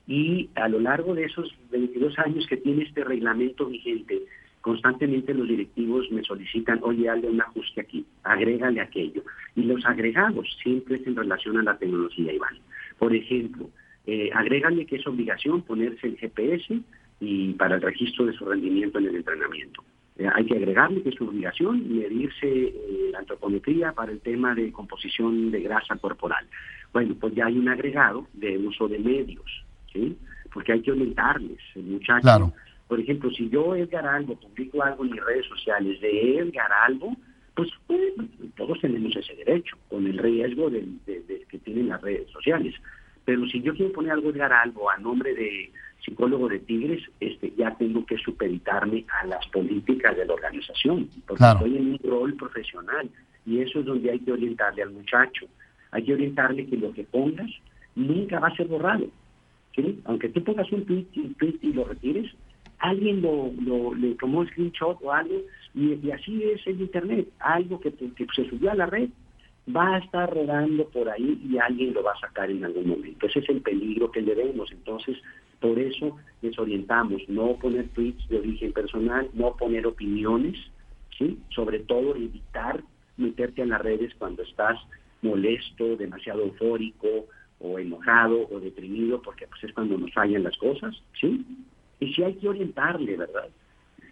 Y a lo largo de esos 22 años que tiene este reglamento vigente, constantemente los directivos me solicitan, oye, hazle un ajuste aquí, agrégale aquello. Y los agregados siempre es en relación a la tecnología, Iván. Por ejemplo, eh, agrégale que es obligación ponerse el GPS y para el registro de su rendimiento en el entrenamiento. Eh, hay que agregarle que es su obligación medirse eh, la antropometría para el tema de composición de grasa corporal. Bueno, pues ya hay un agregado de uso de medios, ¿sí? Porque hay que orientarles, el muchacho. Por ejemplo, si yo, Edgar Albo, publico algo en mis redes sociales de Edgar Albo, pues, todos tenemos ese derecho, con el riesgo de que tienen las redes sociales. Pero si yo quiero poner algo de algo a nombre de psicólogo de Tigres, este, ya tengo que supeditarme a las políticas de la organización, porque estoy en un rol profesional y eso es donde hay que orientarle al muchacho. Hay que orientarle que lo que pongas nunca va a ser borrado. Aunque tú pongas un tweet, y lo retires, alguien lo, lo, le tomó screenshot o algo, y, así es el Internet, algo que, que se subió a la red va a estar rodando por ahí y alguien lo va a sacar en algún momento. Ese es el peligro que le vemos. Entonces, por eso les orientamos, no poner tweets de origen personal, no poner opiniones, ¿sí? Sobre todo evitar meterte en las redes cuando estás molesto, demasiado eufórico o enojado o deprimido, porque pues es cuando nos fallan las cosas, ¿sí? Y sí hay que orientarle, ¿verdad?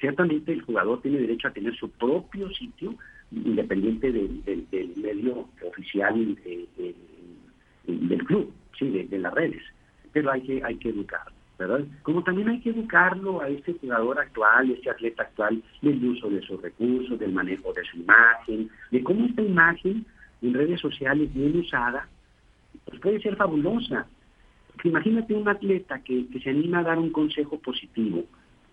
Ciertamente el jugador tiene derecho a tener su propio sitio independiente del, medio oficial eh, del club, sí, de, las redes. Pero hay que, hay que educarlo, ¿verdad? Como también hay que educarlo a este jugador actual, este atleta actual, del uso de sus recursos, del manejo de su imagen, de cómo esta imagen en redes sociales bien usada, pues puede ser fabulosa. imagínate un atleta que, que se anima a dar un consejo positivo,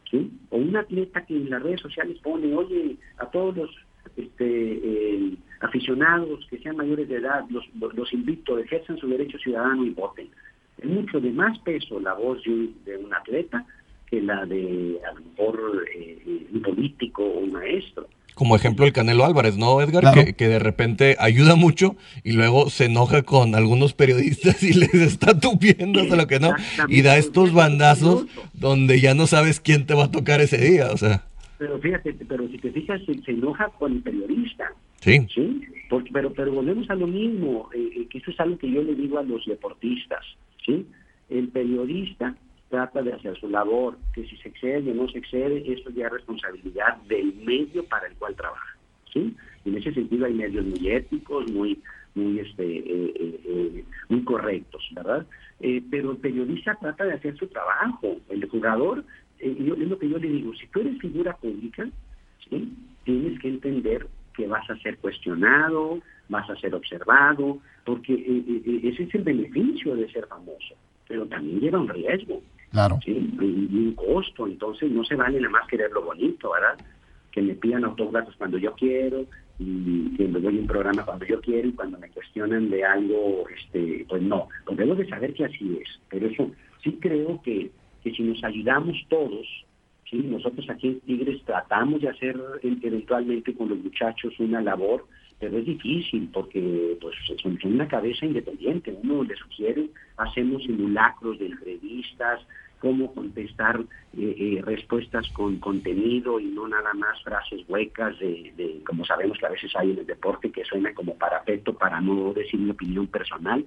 ¿sí? O un atleta que en las redes sociales pone, oye, a todos los este, aficionados que sean mayores de edad, los, los invito, ejerzan su derecho ciudadano y voten. Es mucho de más peso la voz de un, atleta que la de a lo mejor eh, un político o un maestro. Como ejemplo el Canelo Álvarez, ¿no, Edgar? Que, de repente ayuda mucho y luego se enoja con algunos periodistas y les está tupiendo hasta lo que no. Y da estos bandazos donde ya no sabes quién te va a tocar ese día, o sea. Pero fíjate, pero si te fijas, se, enoja con el periodista. Sí. ¿sí? Porque, pero, pero volvemos a lo mismo, eh, eh, que eso es algo que yo le digo a los deportistas. ¿sí? El periodista trata de hacer su labor, que si se excede o no se excede, eso ya es responsabilidad del medio para el cual trabaja. ¿sí? En ese sentido hay medios muy éticos, muy muy este eh, muy correctos, ¿verdad? pero el periodista trata de hacer su trabajo, el jugador eh, es lo que yo le digo, si tú eres figura pública, tienes que entender que vas a ser cuestionado, vas a ser observado, porque eh, eh, ese es el beneficio de ser famoso, pero también lleva un riesgo. Claro. Y, un costo, entonces no se vale nada más querer lo bonito, ¿verdad? Que me pidan autógrafos cuando yo quiero y que me doy un programa cuando yo quiero y cuando me cuestionan de algo, este, pues no, pues debo de saber que así es, pero eso sí creo que que si nos ayudamos todos, ¿sí? nosotros aquí en Tigres tratamos de hacer eventualmente con los muchachos una labor, pero es difícil porque pues son, una cabeza independiente, uno le sugiere, hacemos simulacros de entrevistas, cómo contestar eh, eh, respuestas con contenido y no nada más frases huecas de, como sabemos que a veces hay en el deporte que suena como parapeto para no decir mi opinión personal.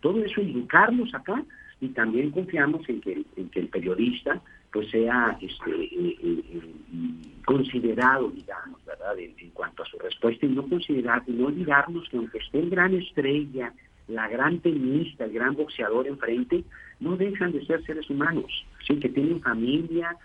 todo eso educarlos acá y también confiamos en que, en que el periodista pues sea este, eh, eh, eh, considerado, digamos, ¿verdad?, en, cuanto a su respuesta y no considerar, y no olvidarnos que aunque esté el gran estrella, la gran tenista, el gran boxeador enfrente, no dejan de ser seres humanos, ¿sí? que tienen familia,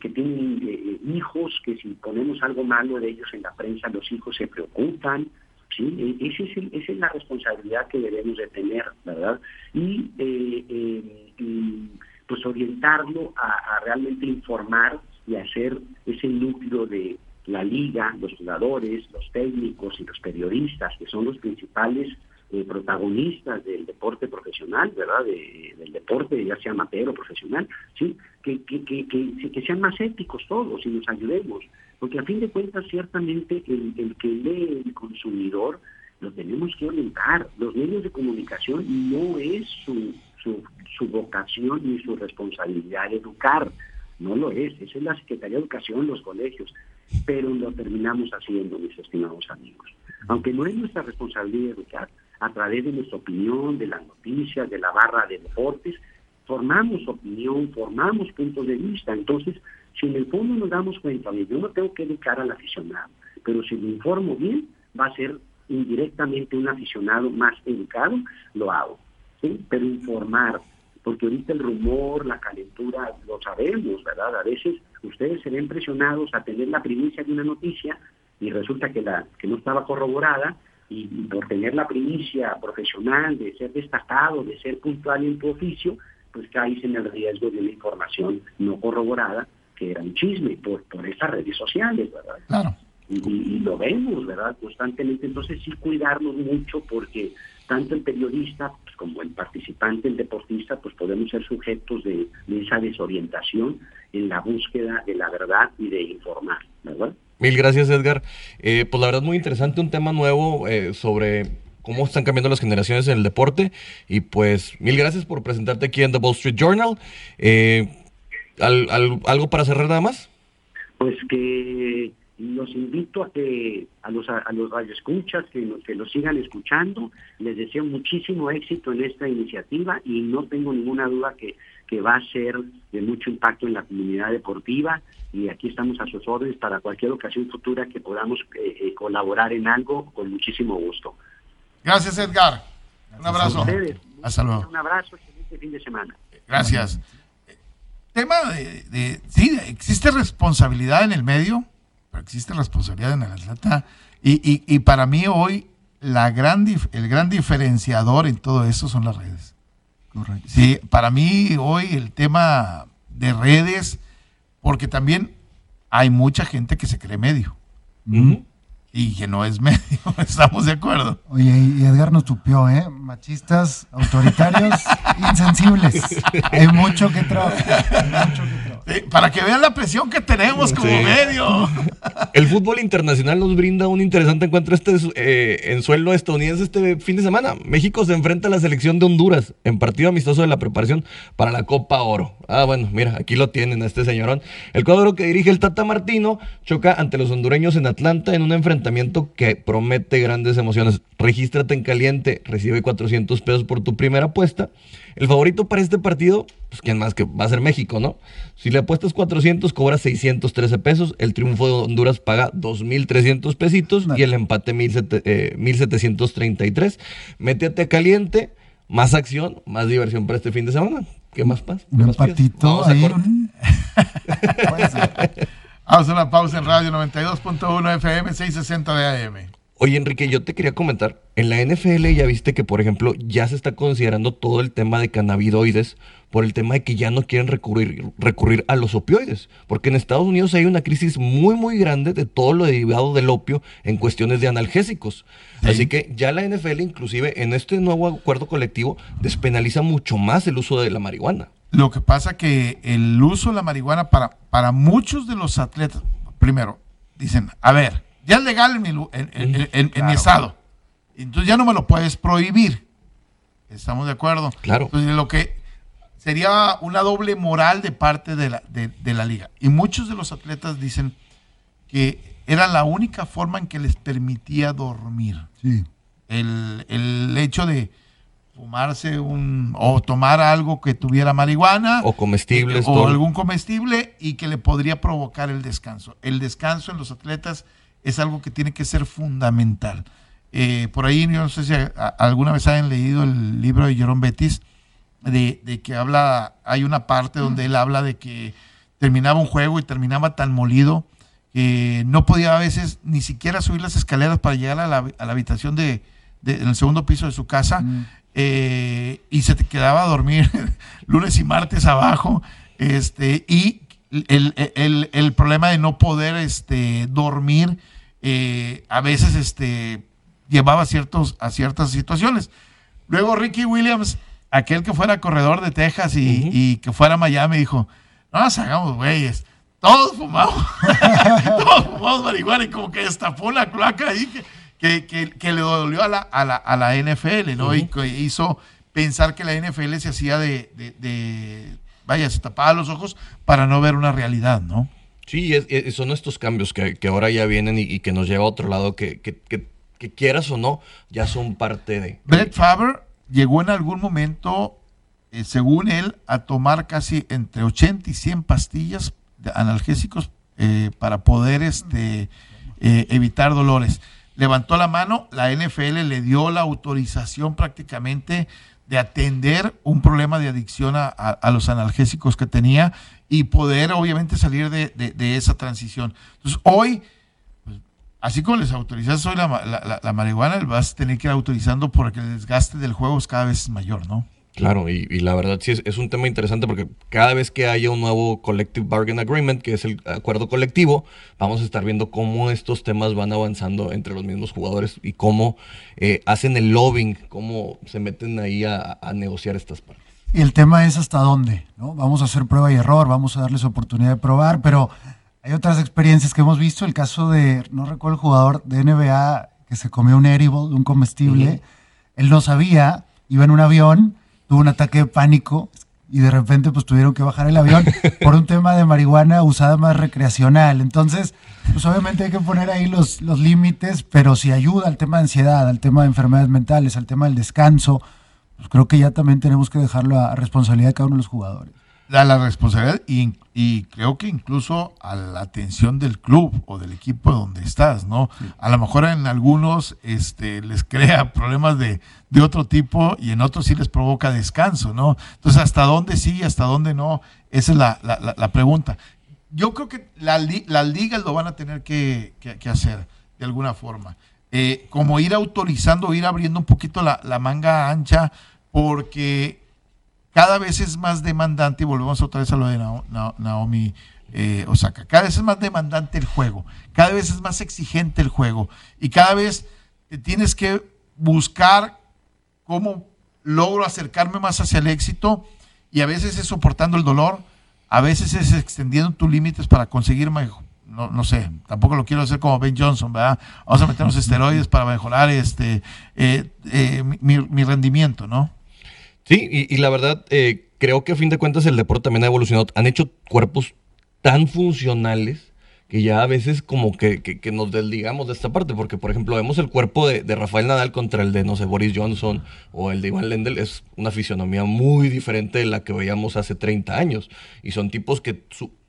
que tienen hijos, que si ponemos algo malo de ellos en la prensa, los hijos se preocupan, ¿sí? E, ese es esa es la responsabilidad que debemos de tener, ¿verdad? Y, eh, eh, pues orientarlo a, realmente informar y hacer ese núcleo de la liga, los jugadores, los técnicos y los periodistas, que son los principales eh, protagonistas del deporte profesional, ¿verdad? del deporte, ya sea amateur o profesional, ¿sí? Que, que, que, que, sean más éticos todos y nos ayudemos. Porque a fin de cuentas, ciertamente, el, el que lee el consumidor lo tenemos que orientar. Los medios de comunicación no es su, su, su vocación ni su responsabilidad educar. No lo es. Esa es la Secretaría de Educación, los colegios. Pero lo terminamos haciendo, mis estimados amigos. Aunque no es nuestra responsabilidad educar, a través de nuestra opinión, de las noticias, de la barra de deportes, formamos opinión, formamos puntos de vista. Entonces, si en el fondo nos damos cuenta, yo no tengo que educar al aficionado, pero si me informo bien, va a ser indirectamente un aficionado más educado, lo hago. ¿sí? Pero informar, porque ahorita el rumor, la calentura, lo sabemos, ¿verdad? A veces ustedes se ven presionados a tener la primicia de una noticia y resulta que, la, que no estaba corroborada y por tener la primicia profesional de ser destacado, de ser puntual en tu oficio, pues caes en el riesgo de una información no corroborada que era un chisme por, por estas redes sociales, ¿verdad? Claro. Y, lo vemos, ¿verdad? Constantemente. Entonces sí cuidarnos mucho porque tanto el periodista pues, como el participante, el deportista, pues podemos ser sujetos de, esa desorientación en la búsqueda de la verdad y de informar, ¿verdad? Mil gracias, Edgar. Eh, pues la verdad muy interesante, un tema nuevo eh, sobre cómo están cambiando las generaciones en el deporte. Y pues mil gracias por presentarte aquí en The Wall Street Journal. Eh, algo para cerrar nada más? Pues que los invito a que a los a, los radioescuchas que, que los sigan escuchando. Les deseo muchísimo éxito en esta iniciativa y no tengo ninguna duda que, que va a ser de mucho impacto en la comunidad deportiva y aquí estamos a sus órdenes para cualquier ocasión futura que podamos eh, eh, colaborar en algo con muchísimo gusto. Gracias Edgar. Un abrazo. Hasta luego. Un abrazo, excelente fin de semana. Gracias. Tema de, de sí, existe responsabilidad en el medio existe responsabilidad en el atleta. Y, y, para mí hoy la gran el gran diferenciador en todo eso son las redes. Correcto. Sí, para mí hoy el tema de redes, porque también hay mucha gente que se cree medio y que no es medio, estamos de acuerdo. Oye, y Edgar nos tupió, ¿eh? Machistas, autoritarios, insensibles. Hay mucho que trabajar. Para que vean la presión que tenemos como medio. El fútbol internacional nos brinda un interesante encuentro este eh, en suelo estadounidense este fin de semana. México se enfrenta a la selección de Honduras en partido amistoso de la preparación para la Copa Oro. Ah, bueno, mira, aquí lo tienen a este señorón. El cuadro que dirige el Tata Martino choca ante los hondureños en Atlanta en un enfrentamiento que promete grandes emociones. Regístrate en caliente, recibe 400 pesos por tu primera apuesta. El favorito para este partido, pues quién más que va a ser México, ¿no? Si le apuestas 400, cobra 613 pesos. El triunfo de Honduras paga 2.300 pesitos y el empate 1.733. Eh, Métete a caliente, más acción, más diversión para este fin de semana. ¿Qué más pasa? Un empatito ahí. Vamos a una pausa en radio 92.1 FM 660 de AM. Oye, Enrique, yo te quería comentar, en la NFL ya viste que, por ejemplo, ya se está considerando todo el tema de cannabinoides por el tema de que ya no quieren recurrir, recurrir a los opioides, porque en Estados Unidos hay una crisis muy, muy grande de todo lo derivado del opio en cuestiones de analgésicos. Así que ya la NFL, inclusive en este nuevo acuerdo colectivo, despenaliza mucho más el uso de la marihuana. Lo que pasa que el uso de la marihuana para, para muchos de los atletas, primero, dicen, a ver, ya es legal en mi, en, mi estado, entonces ya no me lo puedes prohibir. ¿Estamos de acuerdo? Claro. Entonces, lo que sería una doble moral de parte de la, de, la liga. Y muchos de los atletas dicen que era la única forma en que les permitía dormir. Sí. El, el hecho de, fumarse un o tomar algo que tuviera marihuana o comestibles o algún comestible y que le podría provocar el descanso. El descanso en los atletas es algo que tiene que ser fundamental. Eh, por ahí, yo no sé si alguna vez hayan leído el libro de Jerome Betis, de, de, que habla, hay una parte donde él habla de que terminaba un juego y terminaba tan molido que no podía a veces ni siquiera subir las escaleras para llegar a la, a la habitación de, en el segundo piso de su casa. Mm. Eh, y se te quedaba a dormir lunes y martes abajo, este, y el, problema de no poder este, dormir eh, a veces este, llevaba ciertos, a ciertas situaciones. Luego Ricky Williams, aquel que fuera corredor de Texas y, que fuera a Miami, dijo, no nos hagamos güeyes, todos fumamos, todos fumamos marihuana y como que destapó la cloaca ahí que que, le dolió a la, a la, a la NFL, ¿no? Y que hizo pensar que la NFL se hacía de, de, vaya, se tapaba los ojos para no ver una realidad, ¿no? Sí, son estos cambios que, ahora ya vienen y, que nos lleva a otro lado, que, que, quieras o no, ya son parte de... Brett Favre llegó en algún momento, eh, según él, a tomar casi entre 80 y 100 pastillas de analgésicos eh, para poder este, eh, evitar dolores levantó la mano, la NFL le dio la autorización prácticamente de atender un problema de adicción a, los analgésicos que tenía y poder obviamente salir de, esa transición. Entonces hoy, pues, así como les autorizas hoy la, la, marihuana, vas a tener que ir autorizando porque el desgaste del juego es cada vez mayor, ¿no? Claro, y, y la verdad sí es, es un tema interesante porque cada vez que haya un nuevo Collective Bargain Agreement, que es el acuerdo colectivo, vamos a estar viendo cómo estos temas van avanzando entre los mismos jugadores y cómo eh, hacen el lobbying, cómo se meten ahí a, a negociar estas partes. Y el tema es hasta dónde, ¿no? Vamos a hacer prueba y error, vamos a darles oportunidad de probar, pero hay otras experiencias que hemos visto. El caso de, no recuerdo el jugador de NBA que se comió un edible, un comestible. Él no sabía, iba en un avión, tuvo un ataque de pánico y de repente pues tuvieron que bajar el avión por un tema de marihuana usada más recreacional. Entonces, pues obviamente hay que poner ahí los, los límites, pero si ayuda al tema de ansiedad, al tema de enfermedades mentales, al tema del descanso, pues creo que ya también tenemos que dejarlo a responsabilidad de cada uno de los jugadores. A la responsabilidad y, y creo que incluso a la atención del club o del equipo donde estás, ¿no? A lo mejor en algunos este, les crea problemas de, de otro tipo y en otros sí les provoca descanso, ¿no? Entonces, ¿hasta dónde sí y hasta dónde no? Esa es la, la- la- la pregunta. Yo creo que li- las ligas lo van a tener que, que- que hacer de alguna forma. Eh, como ir autorizando, ir abriendo un poquito la, la manga ancha, porque cada vez es más demandante, y volvemos otra vez a lo de Nao- Nao- Naomi eh, Osaka, cada vez es más demandante el juego, cada vez es más exigente el juego, y cada vez te tienes que buscar cómo logro acercarme más hacia el éxito, y a veces es soportando el dolor, a veces es extendiendo tus límites para conseguir mejor. No, no sé, tampoco lo quiero hacer como Ben Johnson, ¿verdad? Vamos a meternos esteroides para mejorar este eh, eh, mi, mi rendimiento, ¿no? Sí, y, y la verdad, eh, creo que a fin de cuentas el deporte también ha evolucionado. Han hecho cuerpos tan funcionales que ya a veces como que, que- nos desligamos de esta parte, porque por ejemplo vemos el cuerpo de, de Rafael Nadal contra el de, no sé, Boris Johnson o el de Iván Lendl, es una fisionomía muy diferente de la que veíamos hace 30 años, y son tipos que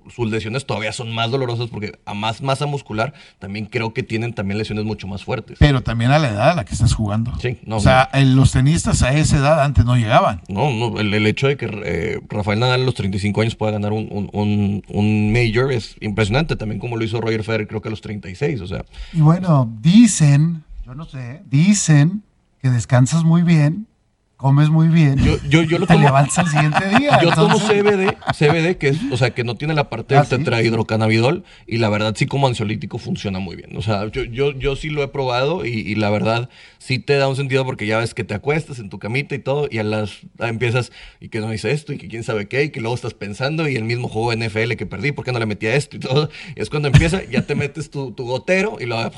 sus lesiones todavía son más dolorosas porque a más masa muscular también creo que tienen también lesiones mucho más fuertes. Pero también a la edad a la que estás jugando. Sí, no, o sea, el- los tenistas a esa edad antes no llegaban. No, no, el, el hecho de que eh, Rafael Nadal a los 35 años pueda ganar un, un, un- un major es impresionante, también como lo hizo Roger Federer creo que a los 36, o sea, Y bueno, dicen, yo no sé, dicen que descansas muy bien, comes muy bien, yo, yo, yo lo te tomo, levantas al siguiente día. yo tomo entonces- CBD, CBD que es, o sea, que no tiene la parte Ah, del ¿sí? tetrahidrocannabidol y la verdad sí como ansiolítico funciona muy bien, o sea, yo, yo, yo sí lo he probado y, y la verdad sí te da un sentido porque ya ves que te acuestas en tu camita y todo y a las a empiezas y que no hice esto y que quién sabe qué y que luego estás pensando y el mismo juego NFL que perdí, ¿por qué no le metí a esto y todo? Y es cuando empieza, ya te metes tu, tu gotero y luego...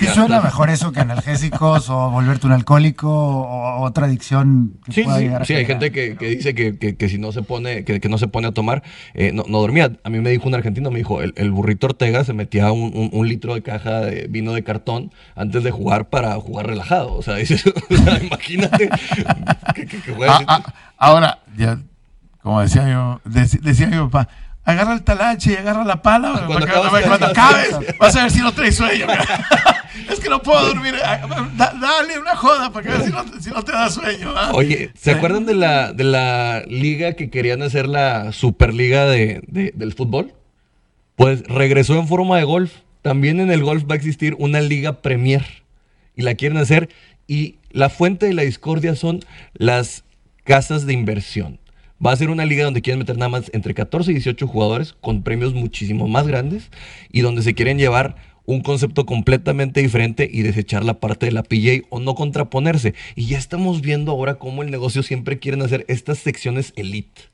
Y suena mejor eso que analgésicos o volverte un alcohólico o otra adicción que Sí, pueda sí, llegar a sí, hay gente que, que dice que, que- que si no se pone, que, que no se pone a tomar, eh, no, no dormía. A mí me dijo un argentino, me dijo, el, el burrito Ortega se metía un, un- un litro de caja de vino de cartón antes de jugar para jugar relajado. O sea, dices, o sea, imagínate que, que, que juegas- Ah, ah, ahora, ya, como decía yo, dec- decía mi papá, agarra el talache y agarra la pala. Ah, Cuando para que- acabas- cuando acabes, vas a ver si no traes sueño. es que no puedo dormir. Da- dale una joda para que veas si no, si no te da sueño. ¿ah? Oye, ¿se acuerdan de la, de la liga que querían hacer la Superliga de, de- del fútbol? Pues regresó en forma de golf. También en el golf va a existir una liga Premier. Y la quieren hacer. Y la fuente de la discordia son las casas de inversión. Va a ser una liga donde quieren meter nada más entre 14 y 18 jugadores con premios muchísimo más grandes y donde se quieren llevar un concepto completamente diferente y desechar la parte de la PJ o no contraponerse. Y ya estamos viendo ahora cómo el negocio siempre quieren hacer estas secciones elite.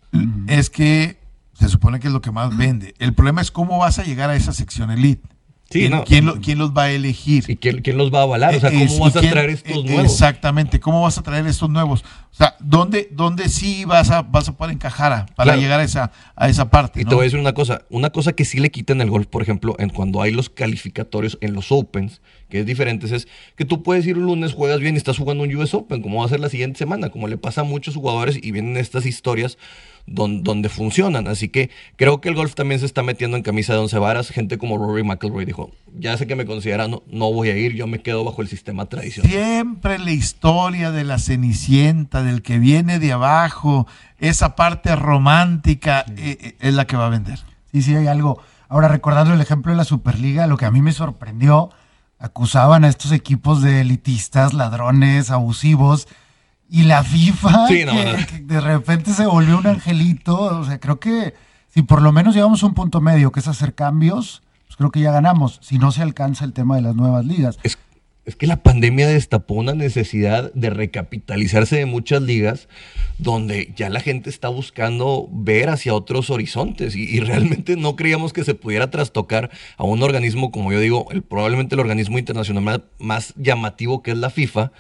Es que se supone que es lo que más vende. El problema es cómo vas a llegar a esa sección elite. Sí, ¿Quién, no. quién lo- quién los va a elegir? ¿Y quién, quién los va a avalar? O sea, Es- ¿cómo vas a quién- traer estos eh, nuevos? Exactamente, ¿cómo vas a traer estos nuevos? O sea, ¿dónde, dónde sí vas a, vas a poder encajar a- para Claro. llegar a esa, a esa parte? Y ¿no? te voy a decir una cosa, una cosa que sí le quita en el golf, por ejemplo, en cuando hay los calificatorios en los Opens, que es diferente, es que tú puedes ir un lunes, juegas bien y estás jugando un US Open, como va a ser la siguiente semana, como le pasa a muchos jugadores y vienen estas historias don- donde funcionan. Así que creo que el golf también se está metiendo en camisa de once varas. Gente como Rory McIlroy dijo, ya sé que me consideran, no, no voy a ir, yo me quedo bajo el sistema tradicional. Siempre la historia de la cenicienta, del que viene de abajo, esa parte romántica, eh, eh, es la que va a vender. Sí, sí, hay algo. Ahora, recordando el ejemplo de la Superliga, lo que a mí me sorprendió, acusaban a estos equipos de elitistas, ladrones, abusivos, y la FIFA Sí, no, que, no. que de repente se volvió un angelito. O sea, creo que si por lo menos llegamos a un punto medio, que es hacer cambios, pues creo que ya ganamos. Si no se alcanza el tema de las nuevas ligas. Es, es que la pandemia destapó una necesidad de recapitalizarse de muchas ligas donde ya la gente está buscando ver hacia otros horizontes y, realmente no creíamos que se pudiera trastocar a un organismo, como yo digo, el, probablemente el organismo internacional más, más llamativo que es la FIFA,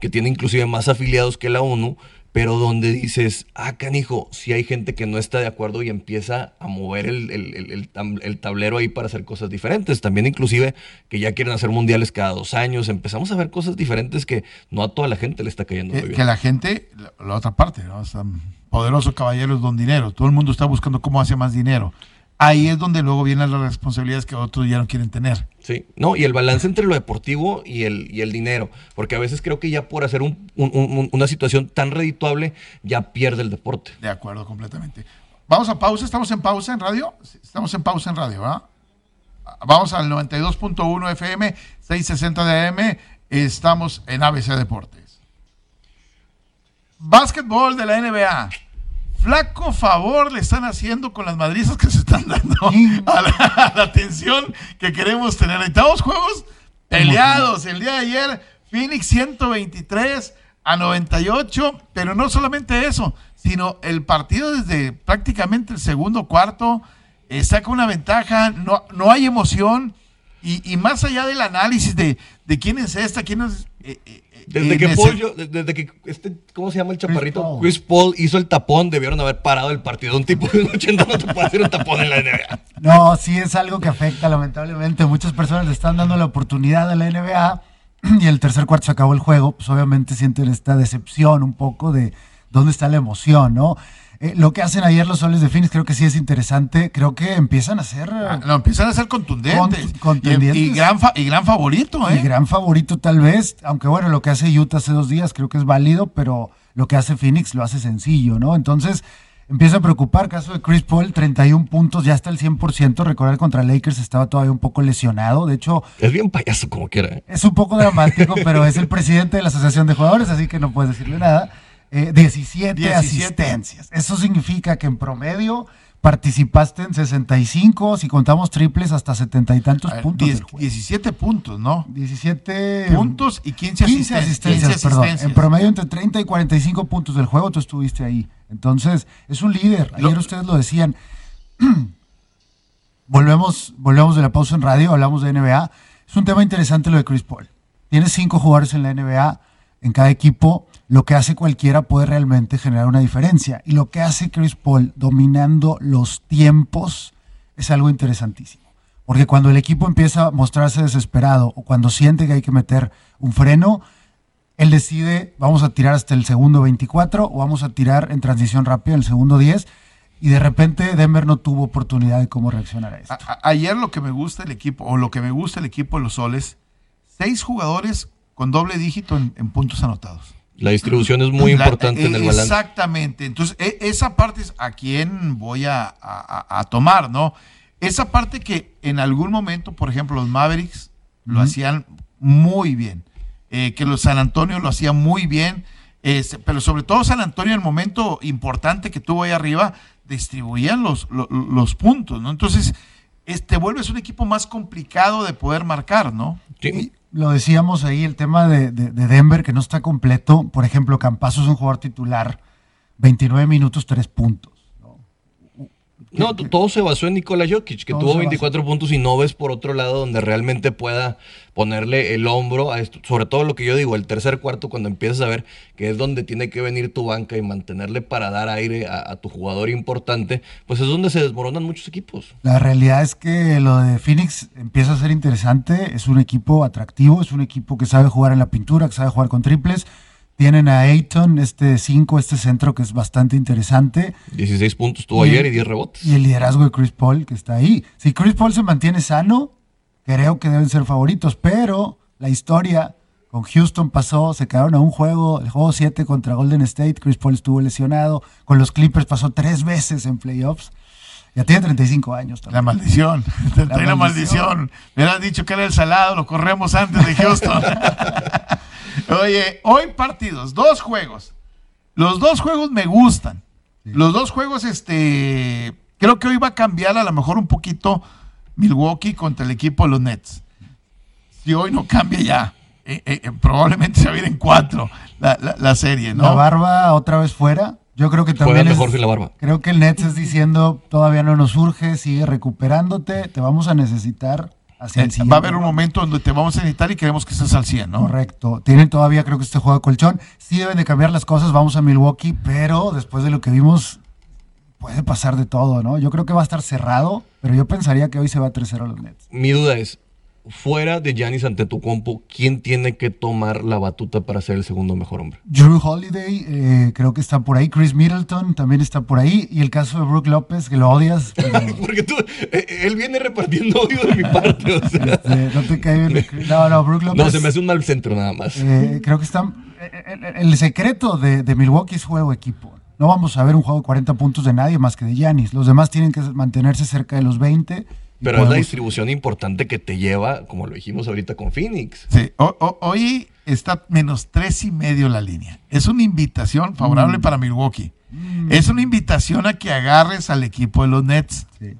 que tiene inclusive más afiliados que la ONU, pero donde dices, ah, canijo, si hay gente que no está de acuerdo y empieza a mover el, el- el- tablero ahí para hacer cosas diferentes. También inclusive que ya quieren hacer mundiales cada dos años. Empezamos a ver cosas diferentes que no a toda la gente le está cayendo muy Que, bien. que la gente, la, la otra parte, ¿no? O sea, poderoso caballero es don dinero. Todo el mundo está buscando cómo hace más dinero. Ahí es donde luego vienen las responsabilidades que otros ya no quieren tener. Sí, no, y el balance entre lo deportivo y el, y el dinero, porque a veces creo que ya por hacer un- un- un- una situación tan redituable ya pierde el deporte. De acuerdo, completamente. Vamos a pausa, estamos en pausa en radio. Estamos en pausa en radio, ¿verdad? Vamos al 92.1 FM, 660 de AM. Estamos en ABC Deportes. Básquetbol de la NBA. Flaco favor le están haciendo con las madrizas que se están dando a la, a la atención que queremos tener. Necesitamos juegos peleados. El día de ayer, Phoenix 123 a 98, pero no solamente eso, sino el partido desde prácticamente el segundo cuarto eh, saca una ventaja, no, no hay emoción. Y, y más allá del análisis de, de quién es esta, quién es... eh, eh, Desde que yo- desde que este, ¿cómo se llama el chaparrito? Paul. Chris Paul hizo el tapón, debieron haber parado el partido. Un tipo de 80 no te puede hacer un tapón en la NBA. No, sí es algo que afecta lamentablemente. Muchas personas le están dando la oportunidad a la NBA y el tercer cuarto se acabó el juego. Pues obviamente sienten esta decepción un poco de dónde está la emoción, ¿no? Eh, lo que hacen ayer los soles de Phoenix creo que sí es interesante. Creo que empiezan a ser Ah, No, empiezan a ser contundentes. Cont- contendientes. Y, y gran, fa- y gran favorito, ¿eh? el gran favorito tal vez, aunque bueno, lo que hace Utah hace dos días creo que es válido, pero lo que hace Phoenix lo hace sencillo, ¿no? Entonces empieza a preocupar, caso de Chris Paul, 31 puntos, ya está al 100%, recordar contra Lakers estaba todavía un poco lesionado, de hecho Es bien payaso como quiera. ¿eh? es un poco dramático, pero es el presidente de la Asociación de Jugadores, así que no puedes decirle nada. Eh, 17, 17. asistencias. Eso significa que en promedio participaste en 65, si contamos triples, hasta 70 y tantos ver, puntos. diez- del juego. 17 puntos, ¿no? 17 Puntos y 15 15 asisten- asistencias, 15 perdón. asistencias. En promedio entre 30 y 45 puntos del juego, tú estuviste ahí. Entonces, es un líder. Ayer Lo- ustedes lo decían. volvemos, volvemos de la pausa en radio, hablamos de NBA. Es un tema interesante lo de Chris Paul. Tienes cinco jugadores en la NBA, en cada equipo. Lo que hace cualquiera puede realmente generar una diferencia. Y lo que hace Chris Paul dominando los tiempos es algo interesantísimo. Porque cuando el equipo empieza a mostrarse desesperado o cuando siente que hay que meter un freno, él decide, vamos a tirar hasta el segundo 24 o vamos a tirar en transición rápida en el segundo 10. Y de repente Denver no tuvo oportunidad de cómo reaccionar a esto. Ayer lo que me gusta el equipo, o lo que me gusta el equipo de los soles, seis jugadores con doble dígito en puntos anotados. La distribución es muy La- importante en el eh, balance. Exactamente. Entonces, e- esa parte es a quién voy a, a- a tomar, ¿no? Esa parte que en algún momento, por ejemplo, los Mavericks lo hacían muy bien. eh, que los San Antonio lo hacían muy bien. este, pero sobre todo San Antonio, en el momento importante que tuvo ahí arriba, distribuían los, lo- los puntos, ¿no? Entonces, este vuelves un equipo más complicado de poder marcar, ¿no? Sí. Lo decíamos ahí, el tema de, de- de Denver que no está completo. Por ejemplo, Campazo es un jugador titular, 29 minutos, 3 puntos. ¿No? Todo se basó en Nikola Jokic, que Todo tuvo se 24 puntos y no ves por otro lado donde realmente pueda ponerle el hombro a esto. Sobre todo lo que yo digo, el tercer cuarto, cuando empiezas a ver que es donde tiene que venir tu banca y mantenerle para dar aire a, a tu jugador importante, pues es donde se desmoronan muchos equipos. La realidad es que lo de Phoenix empieza a ser interesante. Es un equipo atractivo, es un equipo que sabe jugar en la pintura, que sabe jugar con triples. Tienen a Ayton, este 5, este centro que es bastante interesante. 16 puntos tuvo Y- ayer y 10 rebotes. Y el liderazgo de Chris Paul que está ahí. Si Chris Paul se mantiene sano, creo que deben ser favoritos, pero la historia con Houston pasó, se quedaron a un juego, el juego 7 contra Golden State, Chris Paul estuvo lesionado, con los Clippers pasó tres veces en playoffs, ya tiene 35 años La también. maldición. Trae la, maldición. maldición. Me hubieran dicho que era el salado, lo corremos antes de Houston. Oye, hoy partidos, dos juegos. Los dos juegos me gustan. Los dos juegos, este, creo que hoy va a cambiar a lo mejor un poquito Milwaukee contra el equipo de los Nets. Si hoy no cambia ya, eh, eh, eh, probablemente se va a ir en cuatro la, la- la serie, ¿no? La barba otra vez fuera. Yo creo que también mejor es- sin la barba. Creo que el Nets es diciendo, todavía no nos urge, sigue recuperándote, te vamos a necesitar hacia el Eh, siguiente. va a haber un momento donde te vamos a necesitar y queremos que estés al 100, ¿no? Correcto. Tienen todavía, creo que este juego de colchón. Sí deben de cambiar las cosas, vamos a Milwaukee, pero después de lo que vimos, puede pasar de todo, ¿no? Yo creo que va a estar cerrado, pero yo pensaría que hoy se va a 3-0 a los Nets. Mi duda es, fuera de Giannis Antetokounmpo, ¿quién tiene que tomar la batuta para ser el segundo mejor hombre? Drew Holiday, eh, creo que está por ahí. Chris Middleton también está por ahí. Y el caso de Brook López, que lo odias, pero Porque tú, eh, él viene repartiendo odio de mi parte, o sea. este, no te cae bien. No, no, Brook López. No, se me hace un mal centro nada más. Eh, creo que están. El, el- secreto de, de Milwaukee es juego equipo. No vamos a ver un juego de 40 puntos de nadie más que de Giannis. Los demás tienen que mantenerse cerca de los 20. Pero es la distribución importante que te lleva, como lo dijimos ahorita con Phoenix. Sí, hoy está menos tres y medio la línea. Es una invitación Mm. favorable para Milwaukee. Es una invitación a que agarres al equipo de los Nets. Sí.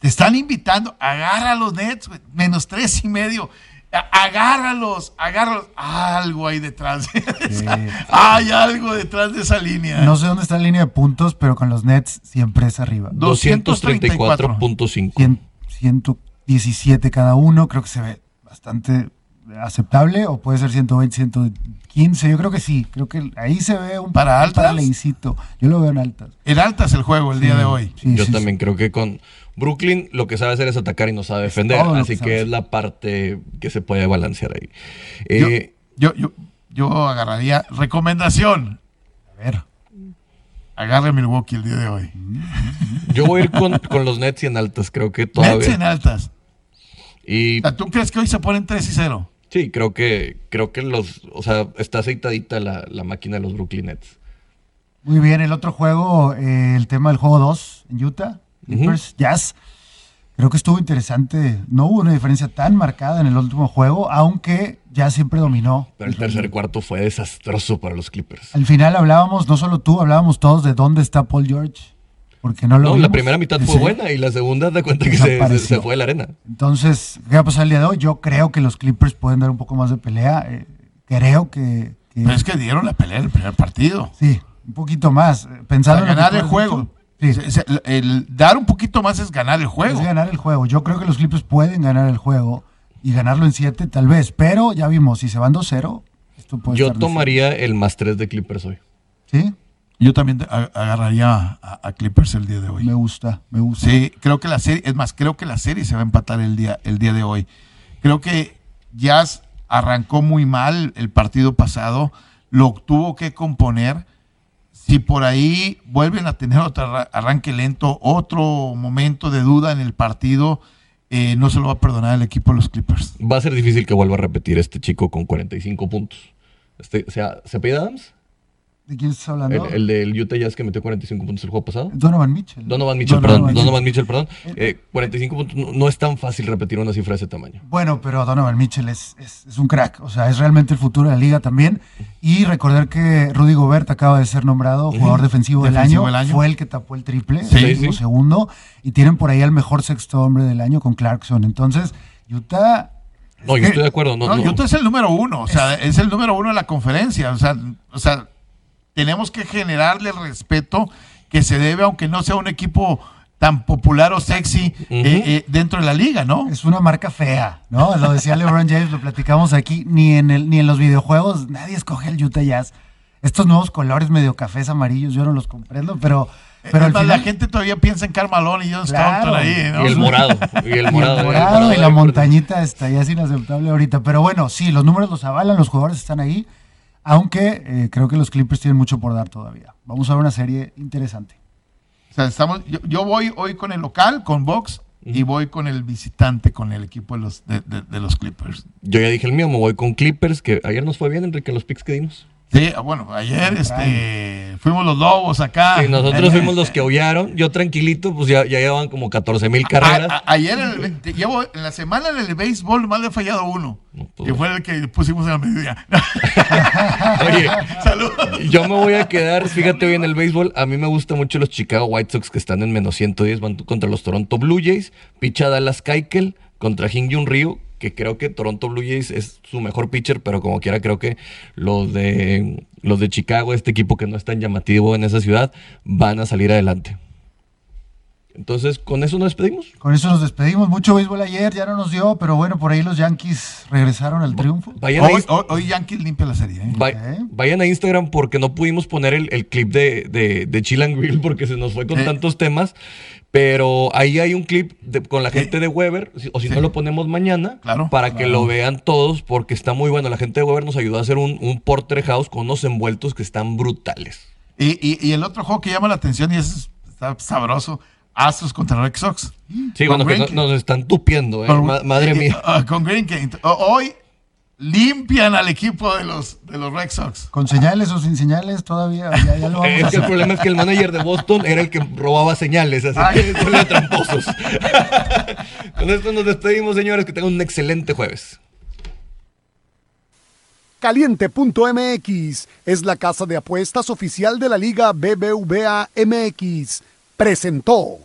Te están invitando, agarra a los Nets, menos tres y medio. Agárralos, agárralos. Algo hay detrás. de esa- Hay algo detrás de esa línea. No sé dónde está la línea de puntos, pero con los Nets siempre es arriba. 234.5. 100 117 cada uno, creo que se ve bastante aceptable, o puede ser 120, 115, yo creo que sí, creo que ahí se ve un ¿Para altas? paraleicito. yo lo veo en altas. En altas el juego el día de hoy. Sí, Yo sí, también creo que con Brooklyn lo que sabe hacer es atacar y no sabe defender. todo Así que es la parte que se puede balancear ahí. Eh, Yo, yo, yo agarraría. Recomendación. A ver, Agarre Milwaukee el día de hoy. yo voy a ir con, con los Nets y en altas. Creo que Nets todavía. en altas. Y ¿Tú crees que hoy se ponen 3 y 0? Sí, creo que, creo que los. O sea, está aceitadita la, la máquina de los Brooklyn Nets. muy bien, el otro juego, eh, el tema del juego 2 en Utah, Clippers, Jazz. Creo que estuvo interesante. No hubo una diferencia tan marcada en el último juego, aunque ya siempre dominó. Pero el tercer cuarto fue desastroso para los Clippers. Al final hablábamos, no solo tú, hablábamos todos de dónde está Paul George, porque no lo No, la primera mitad Sí. fue buena y la segunda te cuenta que se, se, fue de la arena. Entonces, ¿qué va a pasar el día de hoy? Yo creo que los Clippers pueden dar un poco más de pelea. eh, creo que, que- Pero es que dieron la pelea en el primer partido. sí, un poquito más. eh, Pensando Para ganar el juego. dicho, sí, Se- se- el dar un poquito más es ganar el juego. es ganar el juego. Yo creo que los Clippers pueden ganar el juego y ganarlo en 7 tal vez, pero ya vimos, si se van 2-0, esto puede Yo tomaría el más 3 de Clippers hoy. Sí, Yo también agarraría a, a Clippers el día de hoy. me gusta, me gusta. Sí, creo que la serie, es más, creo que la serie se va a empatar el día, el día de hoy. Creo que Jazz arrancó muy mal el partido pasado, lo tuvo que componer. Si por ahí vuelven a tener otro arra- arranque lento, otro momento de duda en el partido, eh, no se lo va a perdonar el equipo de los Clippers. Va a ser difícil que vuelva a repetir este chico con 45 puntos. Este, o sea, ¿se pide Adams? ¿De quién estás El, hablando? el del Utah Jazz que metió 45 puntos el juego pasado. Donovan Mitchell. Donovan Mitchell, Donovan perdón. Mitchell. Donovan Mitchell, perdón. Eh, 45 puntos. No, no es tan fácil repetir una cifra de ese tamaño. Bueno, pero Donovan Mitchell es, es- es un crack, o sea, es realmente el futuro de la liga también. Y recordar que Rudy Gobert acaba de ser nombrado jugador defensivo, del, Defensivo año. del año. fue el que tapó el triple, Sí, el último sí. segundo, y tienen por ahí al mejor sexto hombre del año con Clarkson. Entonces, Utah... No, es yo estoy de acuerdo. No, No, no. Utah es el número uno, o sea, es el número uno de la conferencia. O sea, o sea, tenemos que generarle el respeto que se debe, aunque no sea un equipo tan popular o sexy eh, eh, dentro de la liga, ¿no? Es una marca fea, ¿no? Lo decía LeBron James, lo platicamos aquí, ni en, el, ni en los videojuegos nadie escoge el Utah Jazz. Estos nuevos colores medio cafés amarillos, yo no los comprendo, pero, pero más, final... la gente todavía piensa en Carmalón y John Claro. Stockton ahí, ¿no? Y el morado. Y el Y el morado. morado y la de- montañita está ya es inaceptable ahorita. Pero bueno, sí, los números los avalan, los jugadores están ahí. Aunque eh, creo que los Clippers tienen mucho por dar todavía. Vamos a ver una serie interesante. O sea, estamos, yo, yo voy hoy con el local, con Box, y voy con el visitante, con el equipo de los, de, de- de los Clippers. Yo ya dije el mío, me voy con Clippers, que ayer nos fue bien, Enrique, los picks que dimos. Sí, bueno, ayer este, fuimos los lobos acá. Sí, nosotros fuimos los que aullaron. Yo tranquilito, pues ya, ya llevaban como 14 mil carreras. A- a- ayer, en, el- te- llevo, en la semana en el béisbol, más le he fallado uno. No, pues, que fue el que pusimos en la mediodía. Oye, Saludos. yo me voy a quedar, fíjate bien, el béisbol. A mí me gustan mucho los Chicago White Sox que están en menos 110, van contra los Toronto Blue Jays. Picha Dallas Keuchel contra Hyun Jun Ryu, que creo que Toronto Blue Jays es su mejor pitcher, pero como quiera creo que los de los de Chicago, este equipo que no es tan llamativo en esa ciudad, van a salir adelante. Entonces, con eso nos despedimos. Con eso nos despedimos. Mucho béisbol ayer, ya no nos dio, pero bueno, por ahí los Yankees regresaron al triunfo. Vayan Hoy, hoy, hoy Yankees limpia la serie. ¿eh? va- Ok. vayan a Instagram porque no pudimos poner el, el clip de, de, de Chill and Grill porque se nos fue con Sí. tantos temas. Pero ahí hay un clip de- con la gente de Weber, o si no lo ponemos mañana, Claro, para que lo vean todos, porque está muy bueno. La gente de Weber nos ayudó a hacer un, un porterhouse con unos envueltos que están brutales. Y, y- y el otro juego que llama la atención y es está sabroso, Astros contra Red Sox. Sí, Con bueno, que no- Greinke. nos están tupiendo, eh, Con- ma- madre mía. ah, con Greinke. O- Hoy limpian al equipo de los, de los Red Sox. Con señales o sin señales todavía, ya, ya lo vamos Es a que el problema es que el manager de Boston era el que robaba señales, así Ay. que son los tramposos. Con esto nos despedimos, señores, que tengan un excelente jueves. Caliente.mx es la casa de apuestas oficial de la Liga BBVA MX. Presentó.